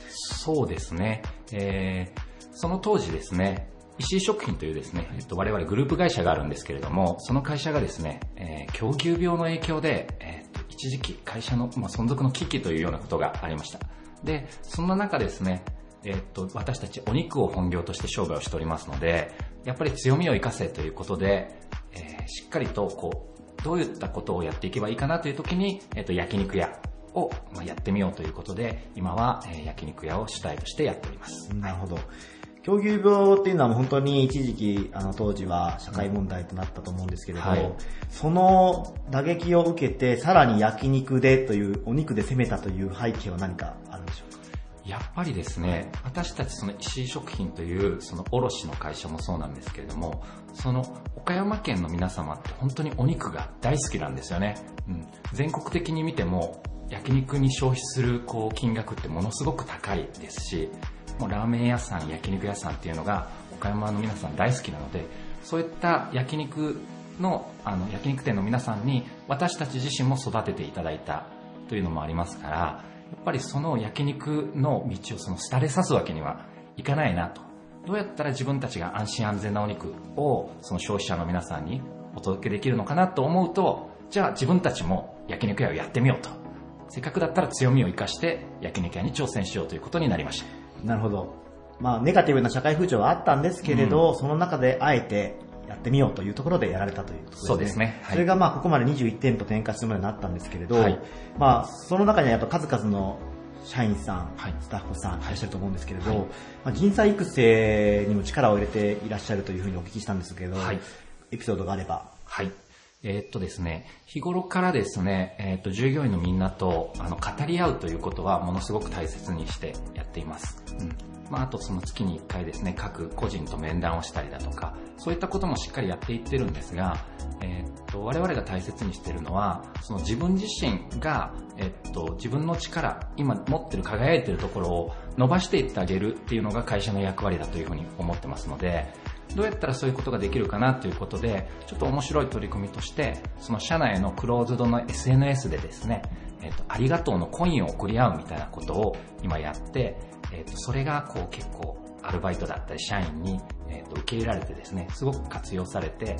そうですね。えー、その当時ですね、石井食品というですね、えっと、我々グループ会社があるんですけれども、その会社がですね、えー、狂牛病の影響で、えー、一時期会社の、まあ、存続の危機というようなことがありました。で、そんな中ですね、えーっと、私たちお肉を本業として商売をしておりますので、やっぱり強みを生かせということで、えーしっかりとこう、どういったことをやっていけばいいかなという時に、えーっと、焼肉屋をやってみようということで、今は、焼肉屋を主体としてやっております。なるほど。狂牛病っていうのは本当に一時期、あの当時は社会問題となったと思うんですけれど、はい。その打撃を受けて、さらに焼肉でという、お肉で攻めたという背景は何かあるんでしょうか？やっぱりですね、私たちその石井食品というその卸の会社もそうなんですけれども、その岡山県の皆様って本当にお肉が大好きなんですよね。うん、全国的に見ても焼肉に消費するこう金額ってものすごく高いですし、もうラーメン屋さん、焼肉屋さんっていうのが岡山の皆さん大好きなので、そういった焼肉のあの焼肉店の皆さんに私たち自身も育てていただいたというのもありますから、やっぱりその焼肉の道をその廃れさすわけにはいかないなと。どうやったら自分たちが安心安全なお肉をその消費者の皆さんにお届けできるのかなと思うと、じゃあ自分たちも焼肉屋をやってみようと。せっかくだったら強みを生かして焼肉屋に挑戦しようということになりました。なるほど。まあ、ネガティブな社会風潮はあったんですけれど、その中であえてやってみようというところでやられたということですね。そうですねはいそれがまあ、ここまで21店舗展開するまでになったんですけれど、はいまあ、その中にはやっぱ数々の社員さん、スタッフさんいらっしゃると思うんですけれど、はいまあ、人材育成にも力を入れていらっしゃるというふうにお聞きしたんですけれど、はいエピソードがあれば。はい。えーっとですね、日頃からですね、えーっと、従業員のみんなと、あの、語り合うということは、ものすごく大切にしてやっています。うん。まあ、あとその月に1回ですね、各個人と面談をしたりだとか、そういったこともしっかりやっていってるんですが、えーっと、我々が大切にしているのは、その自分自身が、えっと、自分の力、今持ってる輝いてるところを伸ばしていってあげるっていうのが会社の役割だというふうに思ってますので、どうやったらそういうことができるかなということで、ちょっと面白い取り組みとして、その社内のクローズドの SNS でですね、えっ、と、ありがとうのコインを送り合うみたいなことを今やって、えっ、と、それがこう結構アルバイトだったり社員にえっ、と、受け入れられてですね、すごく活用されて、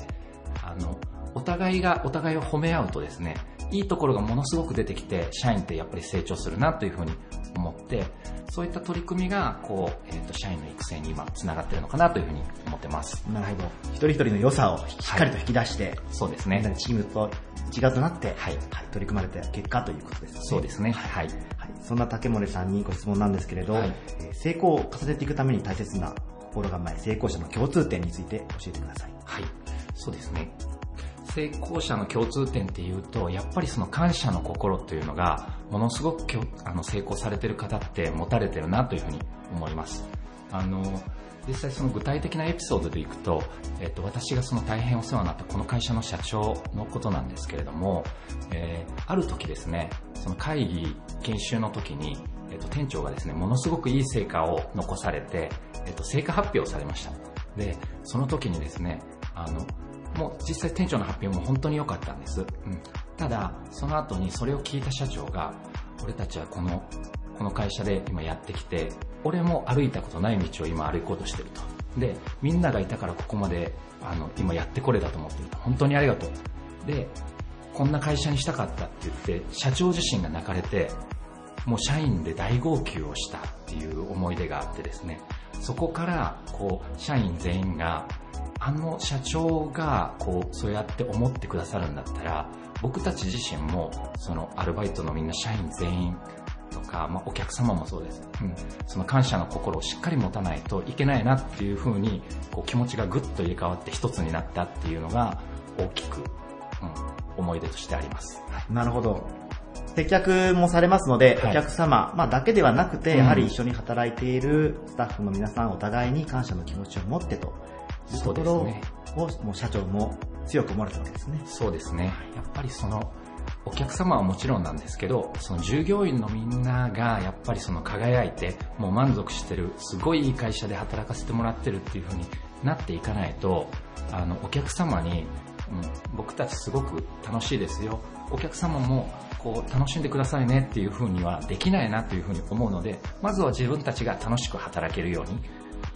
あの、お互いがお互いを褒め合うとですね、いいところがものすごく出てきて、社員ってやっぱり成長するなというふうに思って、そういった取り組みが、こう、えっ、と、社員の育成に今、つながってるのかなというふうに思ってます。なるほど。一人一人の良さをしっかりと引き出して、そうですねチームと一丸となって、はい取り組まれた結果ということですね。そうですね。はい。はい、そんな竹森さんにご質問なんですけれど、はいえー成功を重ねていくために大切な心構え、成功者の共通点について教えてください。はい。そうですね。成功者の共通点っていうと、やっぱりその感謝の心というのが、ものすごくあの成功されてる方って持たれてるなというふうに思います。あの、実際その具体的なエピソードでいくと、えっと、私がその大変お世話になったこの会社の社長のことなんですけれども、えーある時ですね、その会議、研修の時に、えっと、店長がですね、ものすごくいい成果を残されて、えっと、成果発表されました。で、その時にですね、あの、もう実際店長の発表も本当に良かったんです。うん。ただ、その後にそれを聞いた社長が、俺たちはこの、この会社で今やってきて、俺も歩いたことない道を今歩こうとしてると。で、みんながいたからここまで、あの、今やってこれだと思ってると。本当にありがとう。で、こんな会社にしたかったって言って、社長自身が泣かれて、もう社員で大号泣をしたっていう思い出があってですね、そこから、こう、社員全員が、あの社長が、こう、そうやって思ってくださるんだったら、僕たち自身も、そのアルバイトのみんな社員全員とか、まあ、お客様もそうです。うん。その感謝の心をしっかり持たないといけないなっていうふうに、こう、気持ちがぐっと入れ替わって一つになったっていうのが、大きく、うん、思い出としてあります。なるほど。接客もされますので、はいお客様、まあ、だけではなくて、うんやはり一緒に働いているスタッフの皆さんお互いに感謝の気持ちを持ってとところを、そうですねもう社長も強く思われたわけですね。そうですね。やっぱりその、お客様はもちろんなんですけど、その従業員のみんながやっぱりその輝いて、もう満足してる、すごいいい会社で働かせてもらってるっていう風になっていかないと、あの、お客様に、うん、僕たちすごく楽しいですよ。お客様もこう楽しんでくださいねっていう風にはできないなという風に思うので、まずは自分たちが楽しく働けるように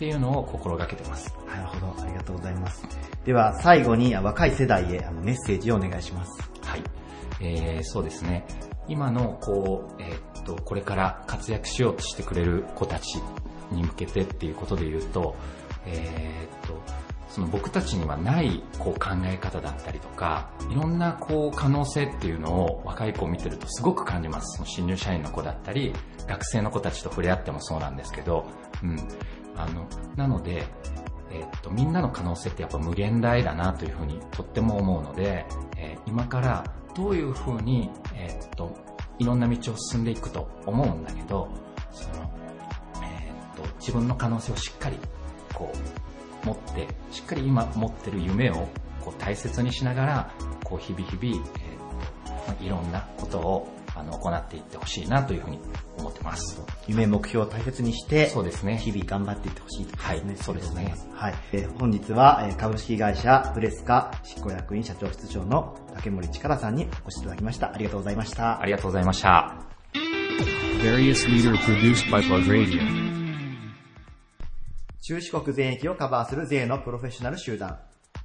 っていうのを心がけてます。なるほど、ありがとうございます。では、最後にあ若い世代へメッセージをお願いします。はい。えー、そうですね。今の、こう、えーっと、これから活躍しようとしてくれる子たちに向けてっていうことで言うと、えーっと、その僕たちにはないこう考え方だったりとか、いろんなこう可能性っていうのを若い子を見てるとすごく感じます。その新入社員の子だったり、学生の子たちと触れ合ってもそうなんですけど、うん。あの、なので、えっと、みんなの可能性ってやっぱ無限大だなというふうにとっても思うので、えー今からどういうふうに、えーっと、いろんな道を進んでいくと思うんだけど、その、えっと、自分の可能性をしっかり、こう、持って、しっかり今持ってる夢を、こう、大切にしながら、こう、日々日々、えーっと、まあいろんなことを、あの、行っていってほしいなというふうに思ってます。夢、目標を大切にして、そうですね。日々頑張っていってほしいとはい、そうですね。はい。えー本日は、えー株式会社ブレスカ執行役員社長室長の竹森力さんにお越しいただきました。ありがとうございました。ありがとうございました。Various leader produced by Plug Radio. 中四国全域をカバーする税のプロフェッショナル集団。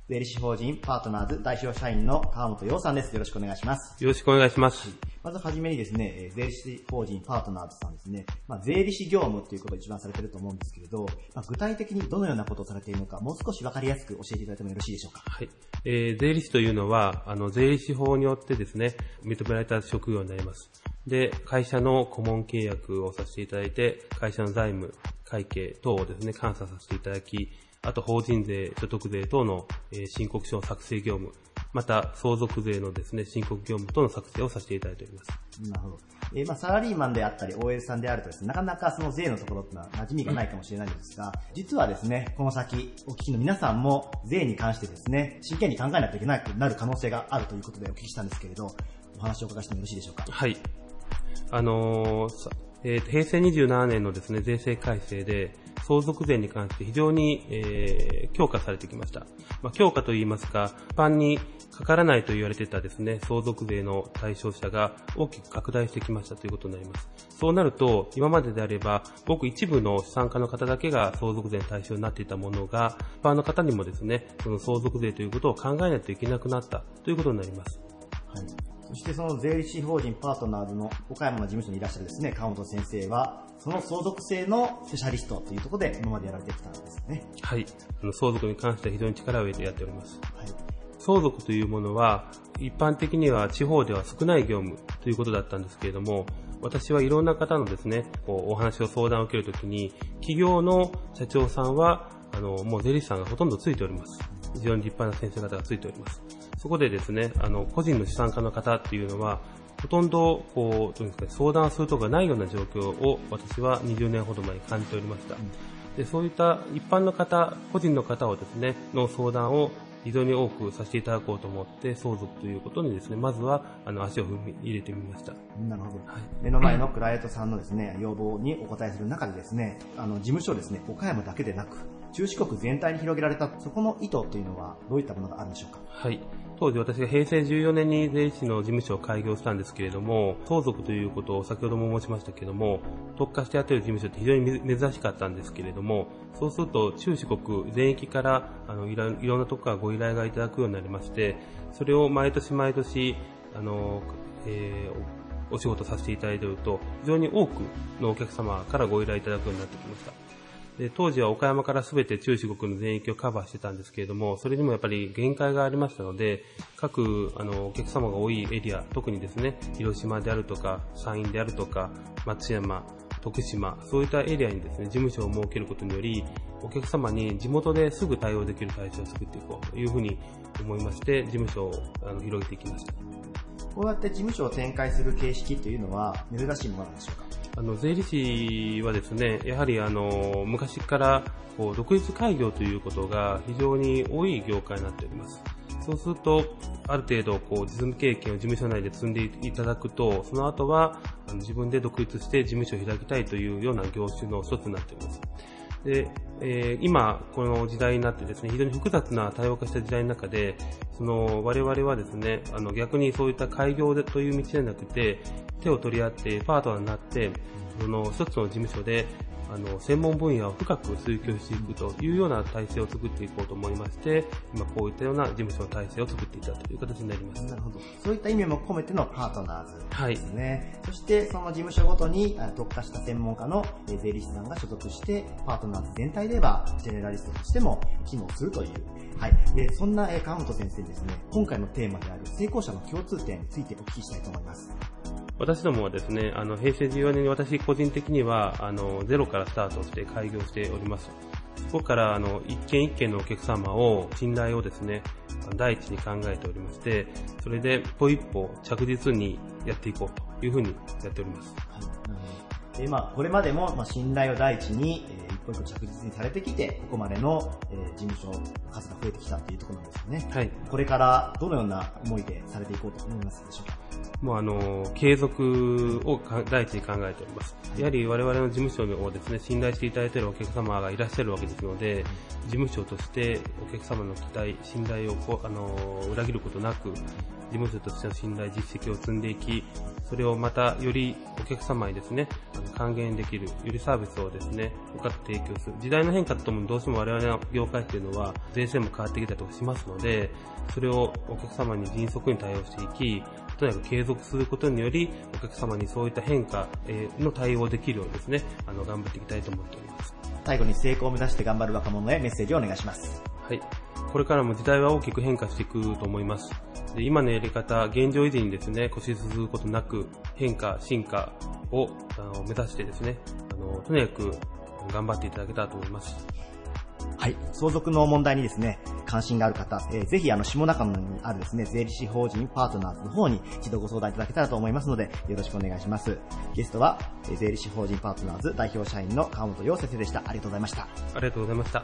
税理士法人パートナーズ代表社員の川本洋さんです。よろしくお願いします。よろしくお願いします。まずはじめにですね、えー税理士法人パートナーズさんですね、まあ、税理士業務っていうことを一番されてると思うんですけれど、まあ、具体的にどのようなことをされているのか、もう少しわかりやすく教えていただいてもよろしいでしょうか？はい。えー税理士というのは、あの、税理士法によってですね、認められた職業になります。で、会社の顧問契約をさせていただいて、会社の財務、会計等をですね、監査させていただき、あと法人税、所得税等の、えー申告書の作成業務、また相続税のですね、申告業務等の作成をさせていただいております。なるほど。えーまあ、サラリーマンであったり、OL さんであるとですね、なかなかその税のところってのは馴染みがないかもしれないんですが、実はですね、この先、お聞きの皆さんも税に関してですね、真剣に考えないといけないとなる可能性があるということでお聞きしたんですけれど、お話をお伺いしてもよろしいでしょうか？はい。あのーさえー平成27年のですね、税制改正で、相続税に関して非常に、えー強化されてきました。まあ、強化といいますか、一般にかからないと言われてたですね、相続税の対象者が大きく拡大してきましたということになります。そうなると、今までであれば、ごく一部の資産家の方だけが相続税の対象になっていたものが、一般の方にもですね、その相続税ということを考えないといけなくなったということになります。はい。そしてその税理士法人パートナーズの岡山の事務所にいらっしゃるですね、川本先生は、その相続性のスペシャリストというところで今までやられてきたんですね。はい。あの相続に関しては非常に力を入れてやっております。相続というものは、一般的には地方では少ない業務ということだったんですけれども、私はいろんな方のですね、こうお話を相談を受けるときに、企業の社長さんは、あの、もう税理士さんがほとんどついております。非常に立派な先生方がついております。そこでですね、あの、個人の資産家の方っていうのは、ほとんど、こう、どうですかね、相談するとかないような状況を私は20年ほど前に感じておりました。で、そういった一般の方、個人の方をですね、の相談を非常に多くさせていただこうと思って、相続ということにですね、まずは、あの、足を踏み入れてみました。なるほど。目の前のクライアントさんのですね、要望にお答えする中でですね、あの、事務所をですね、岡山だけでなく、中四国全体に広げられた、そこの意図というのはどういったものがあるんでしょうか？はい。当時私が平成14年に税理士の事務所を開業したんですけれども、相続ということを先ほども申しましたけれども、特化してやっている事務所って非常に珍しかったんですけれども、そうすると中四国全域からあのいろいろんなとこからご依頼がいただくようになりまして、それを毎年毎年、あの、えーお仕事させていただいていると、非常に多くのお客様からご依頼いただくようになってきました。で当時は岡山から全て中四国の全域をカバーしてたんですけれども、それにもやっぱり限界がありましたので、各あのお客様が多いエリア、特にですね、広島であるとか、山陰であるとか、松山、徳島、そういったエリアにですね、事務所を設けることにより、お客様に地元ですぐ対応できる体制を作っていこうというふうに思いまして、事務所をあの広げていきました。こうやって事務所を展開する形式というのは珍しいものなんでしょうか？あの税理士はですね、やはりあの昔からこう独立開業ということが非常に多い業界になっております。そうすると、ある程度こう実務経験を事務所内で積んでいただくと、その後は自分で独立して事務所を開きたいというような業種の一つになっております。で、えー今、この時代になってですね、非常に複雑な多様化した時代の中で、その、我々はですね、あの、逆にそういった開業という道じゃなくて、手を取り合って、パートナーになって、その、一つの事務所で、あの、専門分野を深く追求していくというような体制を作っていこうと思いまして、今こういったような事務所の体制を作っていたという形になります。なるほど。そういった意味も込めてのパートナーズはいですね。そして、その事務所ごとにあ特化した専門家のえー税理士さんが所属して、パートナーズ全体では、ジェネラリストとしても機能するという。はい。で、そんなえー川本先生にですね、今回のテーマである成功者の共通点についてお聞きしたいと思います。私どもはですね、あの、平成14年に私個人的には、あの、ゼロからスタートして開業しております。そこから、あの、一件一件のお客様を、信頼をですね、第一に考えておりまして、それで、一歩一歩着実にやっていこうというふうにやっております。で、まあ、これまでも、まあ、信頼を第一に、えー一歩一歩着実にされてきて、ここまでの、えー事務所の数が増えてきたというところなんですよね。はい。これから、どのような思いでされていこうと思いますでしょうか？もうあの、継続をか第一に考えております。やはり我々の事務所をですね、信頼していただいているお客様がいらっしゃるわけですので、事務所としてお客様の期待、信頼をこうあの、裏切ることなく、事務所としての信頼、実績を積んでいき、それをまたよりお客様にですね、還元できる、よりサービスをですね、深く提供する。時代の変化とともにどうしても我々の業界っていうのは、税制も変わってきたりとかしますので、それをお客様に迅速に対応していき、とにかく継続することにより、お客様にそういった変化えーの対応できるようにですね、あの、頑張っていきたいと思っております。最後に成功を目指して頑張る若者へメッセージをお願いします。はい。これからも時代は大きく変化していくと思います。で今のやり方、現状維持にですね、腰進むことなく、変化、進化をあの目指してですね、あの、とにかく頑張っていただけたらと思います。はい。相続の問題にですね、関心がある方、えーぜひあの、下中野にあるですね、税理士法人パートナーズの方に一度ご相談いただけたらと思いますので、よろしくお願いします。ゲストは、えー税理士法人パートナーズ代表社員の川本洋先生でした。ありがとうございました。ありがとうございました。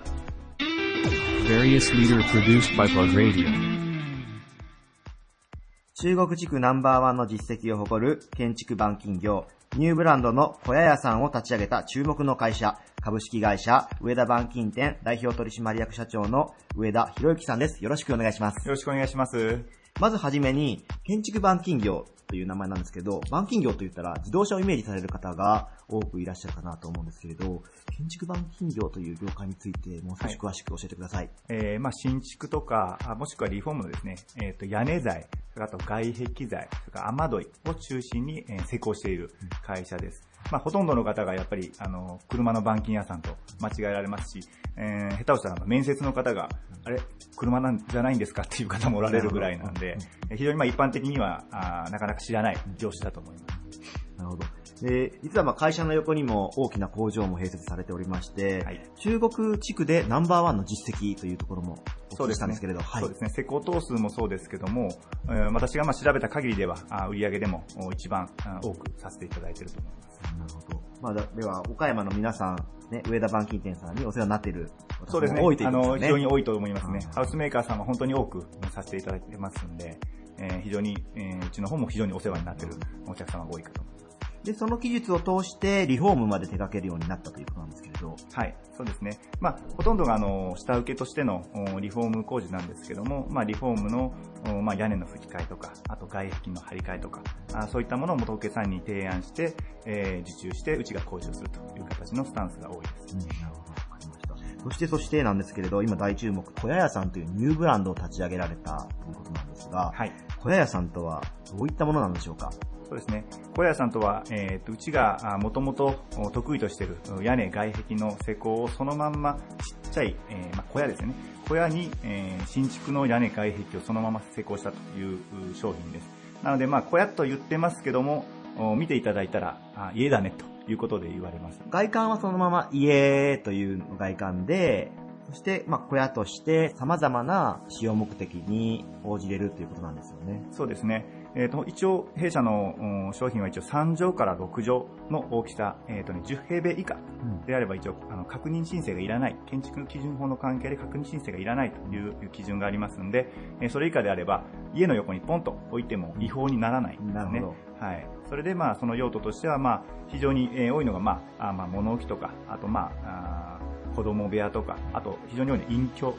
中国地区ナンバーワンの実績を誇る建築板金業、ニューブランドの小屋屋さんを立ち上げた注目の会社、株式会社上田板金店代表取締役社長の上田博之さんです。よろしくお願いします。よろしくお願いします。まずはじめに、建築板金業という名前なんですけど、板金業と言ったら自動車をイメージされる方が多くいらっしゃるかなと思うんですけれど、建築板金業という業界についてもう少し詳しく教えてください。えーまあ、新築とか、もしくはリフォームのですね、えっ、と、屋根材、それあと外壁材、それから雨どいを中心に、えー施工している会社です。まあ、ほとんどの方がやっぱり、あの、車の板金屋さんと間違えられますし、えー下手をしたら面接の方が、あれ、車なんじゃないんですかっていう方もおられるぐらいなんで、えー非常にまあ一般的にはあーなかなか知らない業種だと思います。なるほど。で、実はまあ会社の横にも大きな工場も併設されておりまして、中国地区でナンバーワンの実績というところもお聞きしたんですけれど、はいそうですね。施工頭数もそうですけども、えー私がまあ調べた限りでは、あ売上でもお一番あ多くさせていただいていると思います。なるほど。まあ、だでは、岡山の皆さん、ね、上田板金店さんにお世話になっている方そうですね。も多いというあの、ことですね。非常に多いと思いますね。ハウスメーカーさんは本当に多くさせていただいてますんで、えー非常に、えーうちの方も非常にお世話になっているお客様が多いかと思います。で、その技術を通してリフォームまで手掛けるようになったということなんですけれど。はい、そうですね。まあ、ほとんどが、あの、下請けとしてのおリフォーム工事なんですけども、まあ、リフォームの、おまあ、屋根の吹き替えとか、あと外壁の張り替えとか、あそういったものを元請けさんに提案して、えー受注して、うちが工事をするという形のスタンスが多いです。なるほど、わかりました。そして、そしてなんですけれど、今大注目、小屋屋さんというニューブランドを立ち上げられたということなんですが、小屋屋さんとはどういったものなんでしょうか？そうですね。小屋さんとは、えーと、うちがもともと得意としている屋根、外壁の施工をそのまんまちっちゃい、えーまあ、小屋ですね。小屋に、えー新築の屋根、外壁をそのまま施工したというう商品です。なので、まあ、小屋と言ってますけども、お見ていただいたら、あ家だねということで言われます。外観はそのまま家という外観で、そして、まあ、小屋として様々な使用目的に応じれるということなんですよね。そうですね。えっ、と、一応、弊社の商品は一応3畳から6畳の大きさ、えっ、とね、10平米以下であれば一応、あの、確認申請がいらない、建築基準法の関係で確認申請がいらないという基準がありますんで、えーそれ以下であれば、家の横にポンと置いても違法にならないんですね。なるほはい。それで、まあ、その用途としては、まあ、非常に、え多いのが、まあ、あまあ、物置とか、あと、まあ、あ子供部屋とか、あと、非常に多いのは隠居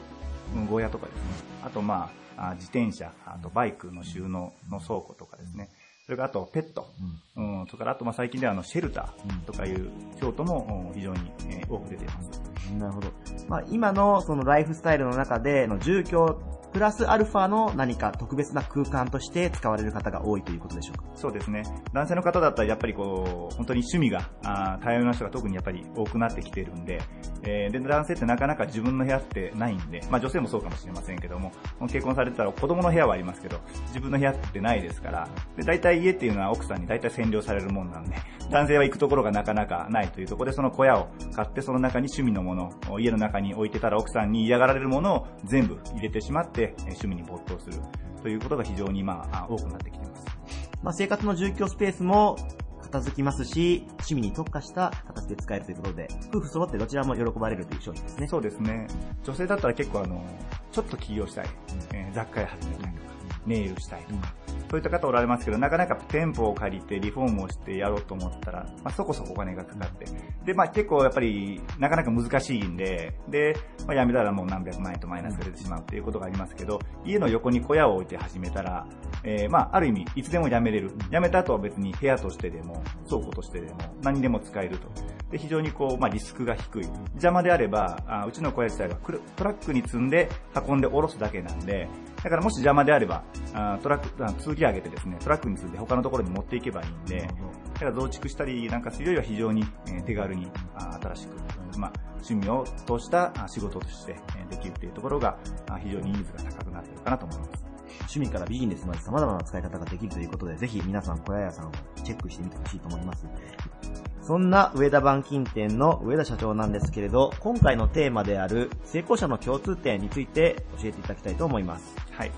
小屋とかですね。あと、ま、あ自転車、あとバイクの収納の倉庫とかですね。それからあとペット。うん。それからあと、まあ、最近ではあの、シェルターとかいう用途もうん非常に、えー多く出ています。なるほど。まあ、今のそのライフスタイルの中での住居プラスアルファの何か特別な空間として使われる方が多いということでしょうか？そうですね。男性の方だったらやっぱりこう、本当に趣味が、あー多様な人が特にやっぱり多くなってきてるんで、えーで、男性ってなかなか自分の部屋ってないんで、まあ女性もそうかもしれませんけども、結婚されてたら子供の部屋はありますけど、自分の部屋ってないですから、で、大体家っていうのは奥さんに大体占領されるもんなんで、男性は行くところがなかなかないというところで、その小屋を買ってその中に趣味のものを家の中に置いてたら奥さんに嫌がられるものを全部入れてしまって、えー趣味に没頭するということが非常にまあ、あ多くなってきています。まあ、生活の住居スペースも片付きますし、趣味に特化した形で使えるということで、夫婦揃ってどちらも喜ばれるという商品ですね。そうですね。女性だったら結構あの、ちょっと起業したい。えー雑貨屋始めたいとか、ネイルしたいとか、そういった方おられますけど、なかなか店舗を借りてリフォームをしてやろうと思ったら、まあ、そこそこお金がかかって。で、まあ結構やっぱり、なかなか難しいんで、で、まあ、辞めたらもう何百万円とマイナスが出てしまうっていうことがありますけど、家の横に小屋を置いて始めたら、えーまあある意味、いつでも辞めれる。辞めた後は別に部屋としてでも、倉庫としてでも、何でも使えると。で、非常にこう、まあリスクが低い。邪魔であれば、あうちの小屋自体はトラックに積んで運んで下ろすだけなんで、だからもし邪魔であれば、あトラック、あ続き上げてですね、トラックに積んで他のところに持っていけばいいんで、だから増築したりなんかするよりは非常にえー手軽にあ新しく、まあ、趣味を通したあ仕事としてえーできるというところがあ非常にニーズが高くなっているかなと思います。趣味からビジネスまで様々な使い方ができるということで、ぜひ皆さん小屋屋さんをチェックしてみてほしいと思います。そんな上田板金店の上田社長なんですけれど、今回のテーマである成功者の共通点について教えていただきたいと思います。はい。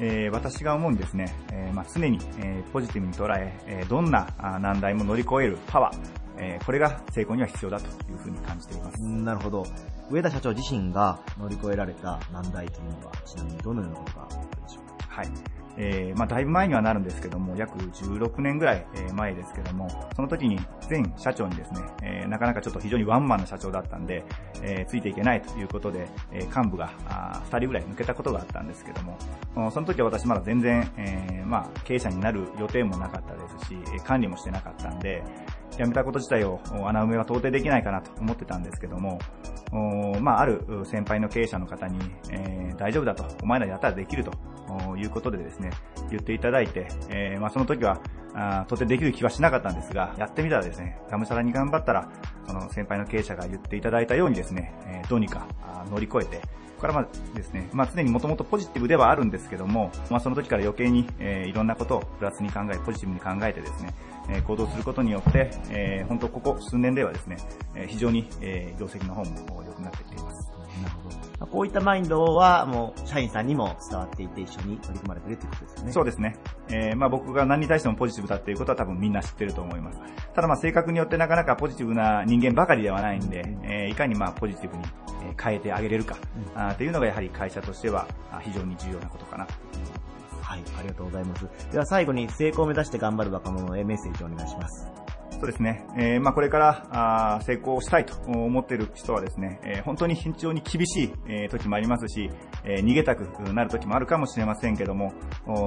えー私が思うにですね、えーまあ、常に、えーポジティブに捉ええーどんなあ難題も乗り越えるパワー、えーこれが成功には必要だというふうに感じています。なるほど。上田社長自身が乗り越えられた難題というのは、ちなみにどのようなことがあったでしょうか？はい。えーまあ、だいぶ前にはなるんですけども、約16年ぐらい前ですけども、その時に前社長にですね、えーなかなかちょっと非常にワンマンな社長だったんで、えーついていけないということで、えー幹部が2人ぐらい抜けたことがあったんですけども、その時は私まだ全然、えーまあ、経営者になる予定もなかったですし、管理もしてなかったんで、辞めたこと自体を穴埋めは到底できないかなと思ってたんですけども、まあ、ある先輩の経営者の方に、えー大丈夫だと、お前らやったらできるということでですね、言っていただいて、えーまあ、その時は、到底できる気はしなかったんですが、やってみたらですね、がむしゃらに頑張ったら、その先輩の経営者が言っていただいたようにですね、えーどうにか乗り越えて、これからまあですね、まあ常にもともとポジティブではあるんですけども、まあその時から余計に、えーいろんなことをプラスに考え、ポジティブに考えてですね、えー行動することによって、えー本当ここ数年ではですね、えー非常に、えー業績の方も良くなってきています。まあこういったマインドはもう社員さんにも伝わっていて一緒に取り組まれているということですよね。そうですね。えーまあ僕が何に対してもポジティブだっていうことは多分みんな知ってると思います。ただまあ性格によってなかなかポジティブな人間ばかりではないんで、えーいかにまあポジティブにえー変えてあげれるか、あーっていうのがやはり会社としてはあ非常に重要なことかなとはい、ありがとうございます。では最後に成功を目指して頑張る若者へメッセージをお願いします。そうですね。えーまあこれからあー成功したいと思っている人はですね、えー本当に非常に厳しい、えー時もありますし、えー逃げたくなる時もあるかもしれませんけども、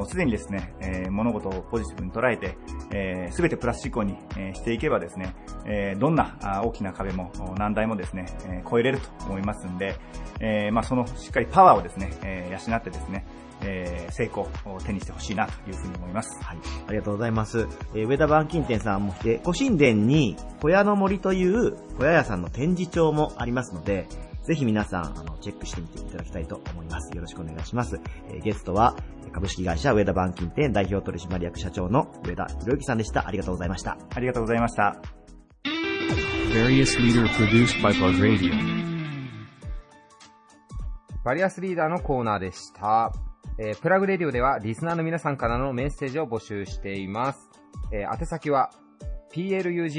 すでにですね、えー物事をポジティブに捉えて、えすべてプラス思考に、えーしていけばですね、えーどんなあ大きな壁も難題もですね、えー越えれると思いますんで、えーまあそのしっかりパワーをですね、えー養ってですね、えー成功を手にしてほしいなというふうに思います。はい。ありがとうございます。えー上田板金店さんも来て、ご神殿に小屋の森という小屋屋さんの展示帳もありますので、ぜひ皆さん、あの、チェックしてみていただきたいと思います。よろしくお願いします。えーゲストは、株式会社上田板金店代表取締役社長の上田博之さんでした。ありがとうございました。ありがとうございました。Various leader produced by Plug Radio. バリアスリーダーのコーナーでした。えープラグレディオではリスナーの皆さんからのメッセージを募集しています。えー宛先は plug.serv.co.jp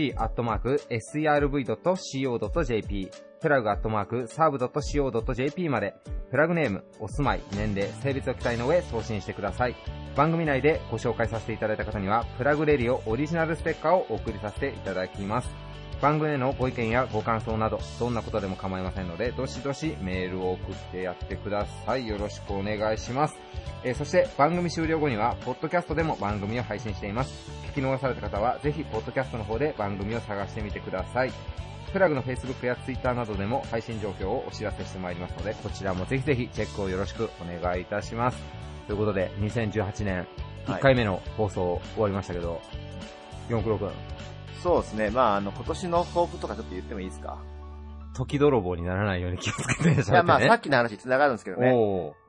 プラグアットマークサーブ .co.jp までプラグネーム、お住まい、年齢、性別を記載の上送信してください。番組内でご紹介させていただいた方にはプラグレディオオリジナルステッカーをお送りさせていただきます。番組へのご意見やご感想など、どんなことでも構いませんので、どしどしメールを送ってやってください。よろしくお願いします。えーそして番組終了後には、ポッドキャストでも番組を配信しています。聞き逃された方は、ぜひ、ポッドキャストの方で番組を探してみてください。プラグの Facebook や Twitter などでも配信状況をお知らせしてまいりますので、こちらもぜひぜひチェックをよろしくお願いいたします。ということで、2018年1回目の放送終わりましたけど、四九郎くん、そうですね。まあ、あの、今年の抱負とかちょっと言ってもいいですか？時泥棒にならないように気をつけてね。いや、まあ、さっきの話に繋がるんですけどね。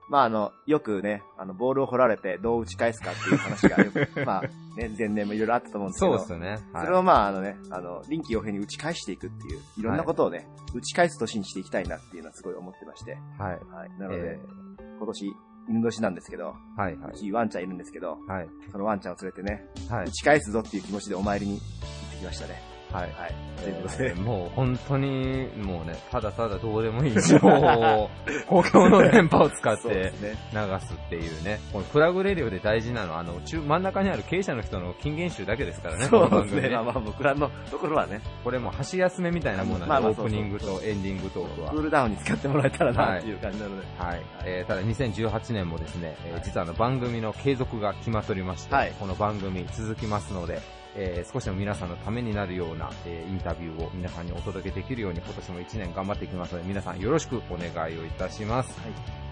まあ、あの、よくね、あの、ボールを掘られてどう打ち返すかっていう話がよく、まあ、ね、前年もいろいろあったと思うんですけど。そうですよねはいそれをまあ、あのね、あの、臨機応変に打ち返していくっていう、いろんなことをね、打ち返す年にしていきたいなっていうのはすごい思ってまして。はい。はい。なので、え今年、犬年なんですけど、はいはいうちワンちゃんいるんですけど、はい。そのワンちゃんを連れてね、はい打ち返すぞっていう気持ちでお参りにきましたね。はい。はい。ということでえーもう本当に、もうね、ただただどうでもいい情報を、公共の電波を使って流すっていうね。このプラグレディオで大事なのは、あの、中、真ん中にある経営者の人の金言集だけですからね、そうですねまあまあ僕らのところはね。これもう箸休めみたいなもんなんで、オープニングとエンディングトークは。クールダウンに使ってもらえたらなっていう感じなので。はい。えーただ2018年もですね、えー実はあの番組の継続が決まっておりまして、はいこの番組続きますので、えー少しでも皆さんのためになるような、えーインタビューを皆さんにお届けできるように今年も1年頑張っていきますので、皆さんよろしくお願いをいたします。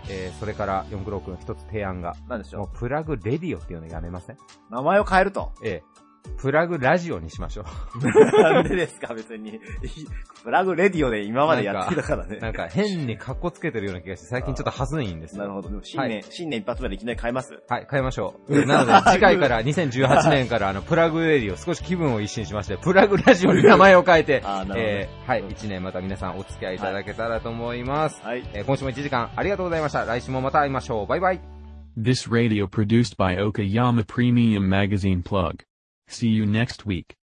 えーそれから、四九郎くん一つ提案が。何でしょうプラグレディオっていうのやめません？名前を変えると。ええプラグラジオにしましょう。なんでですか、別に。プラグレディオで今までやってきたからね。なんか変に格好つけてるような気がして、最近ちょっと恥ずいんですよ。なるほど。でも新年、はい新年一発目でいきなり変えますはい、変えましょう。なので、次回から2018年からあの、プラグレディオ少し気分を一新しまして、プラグラジオに名前を変えて、あーなるほどえーはい、1年また皆さんお付き合いいただけたらと思います。はい。えー今週も1時間ありがとうございました。来週もまた会いましょう。バイバイ。This radio produced by Okayama Premium Magazine Plug. See you next week.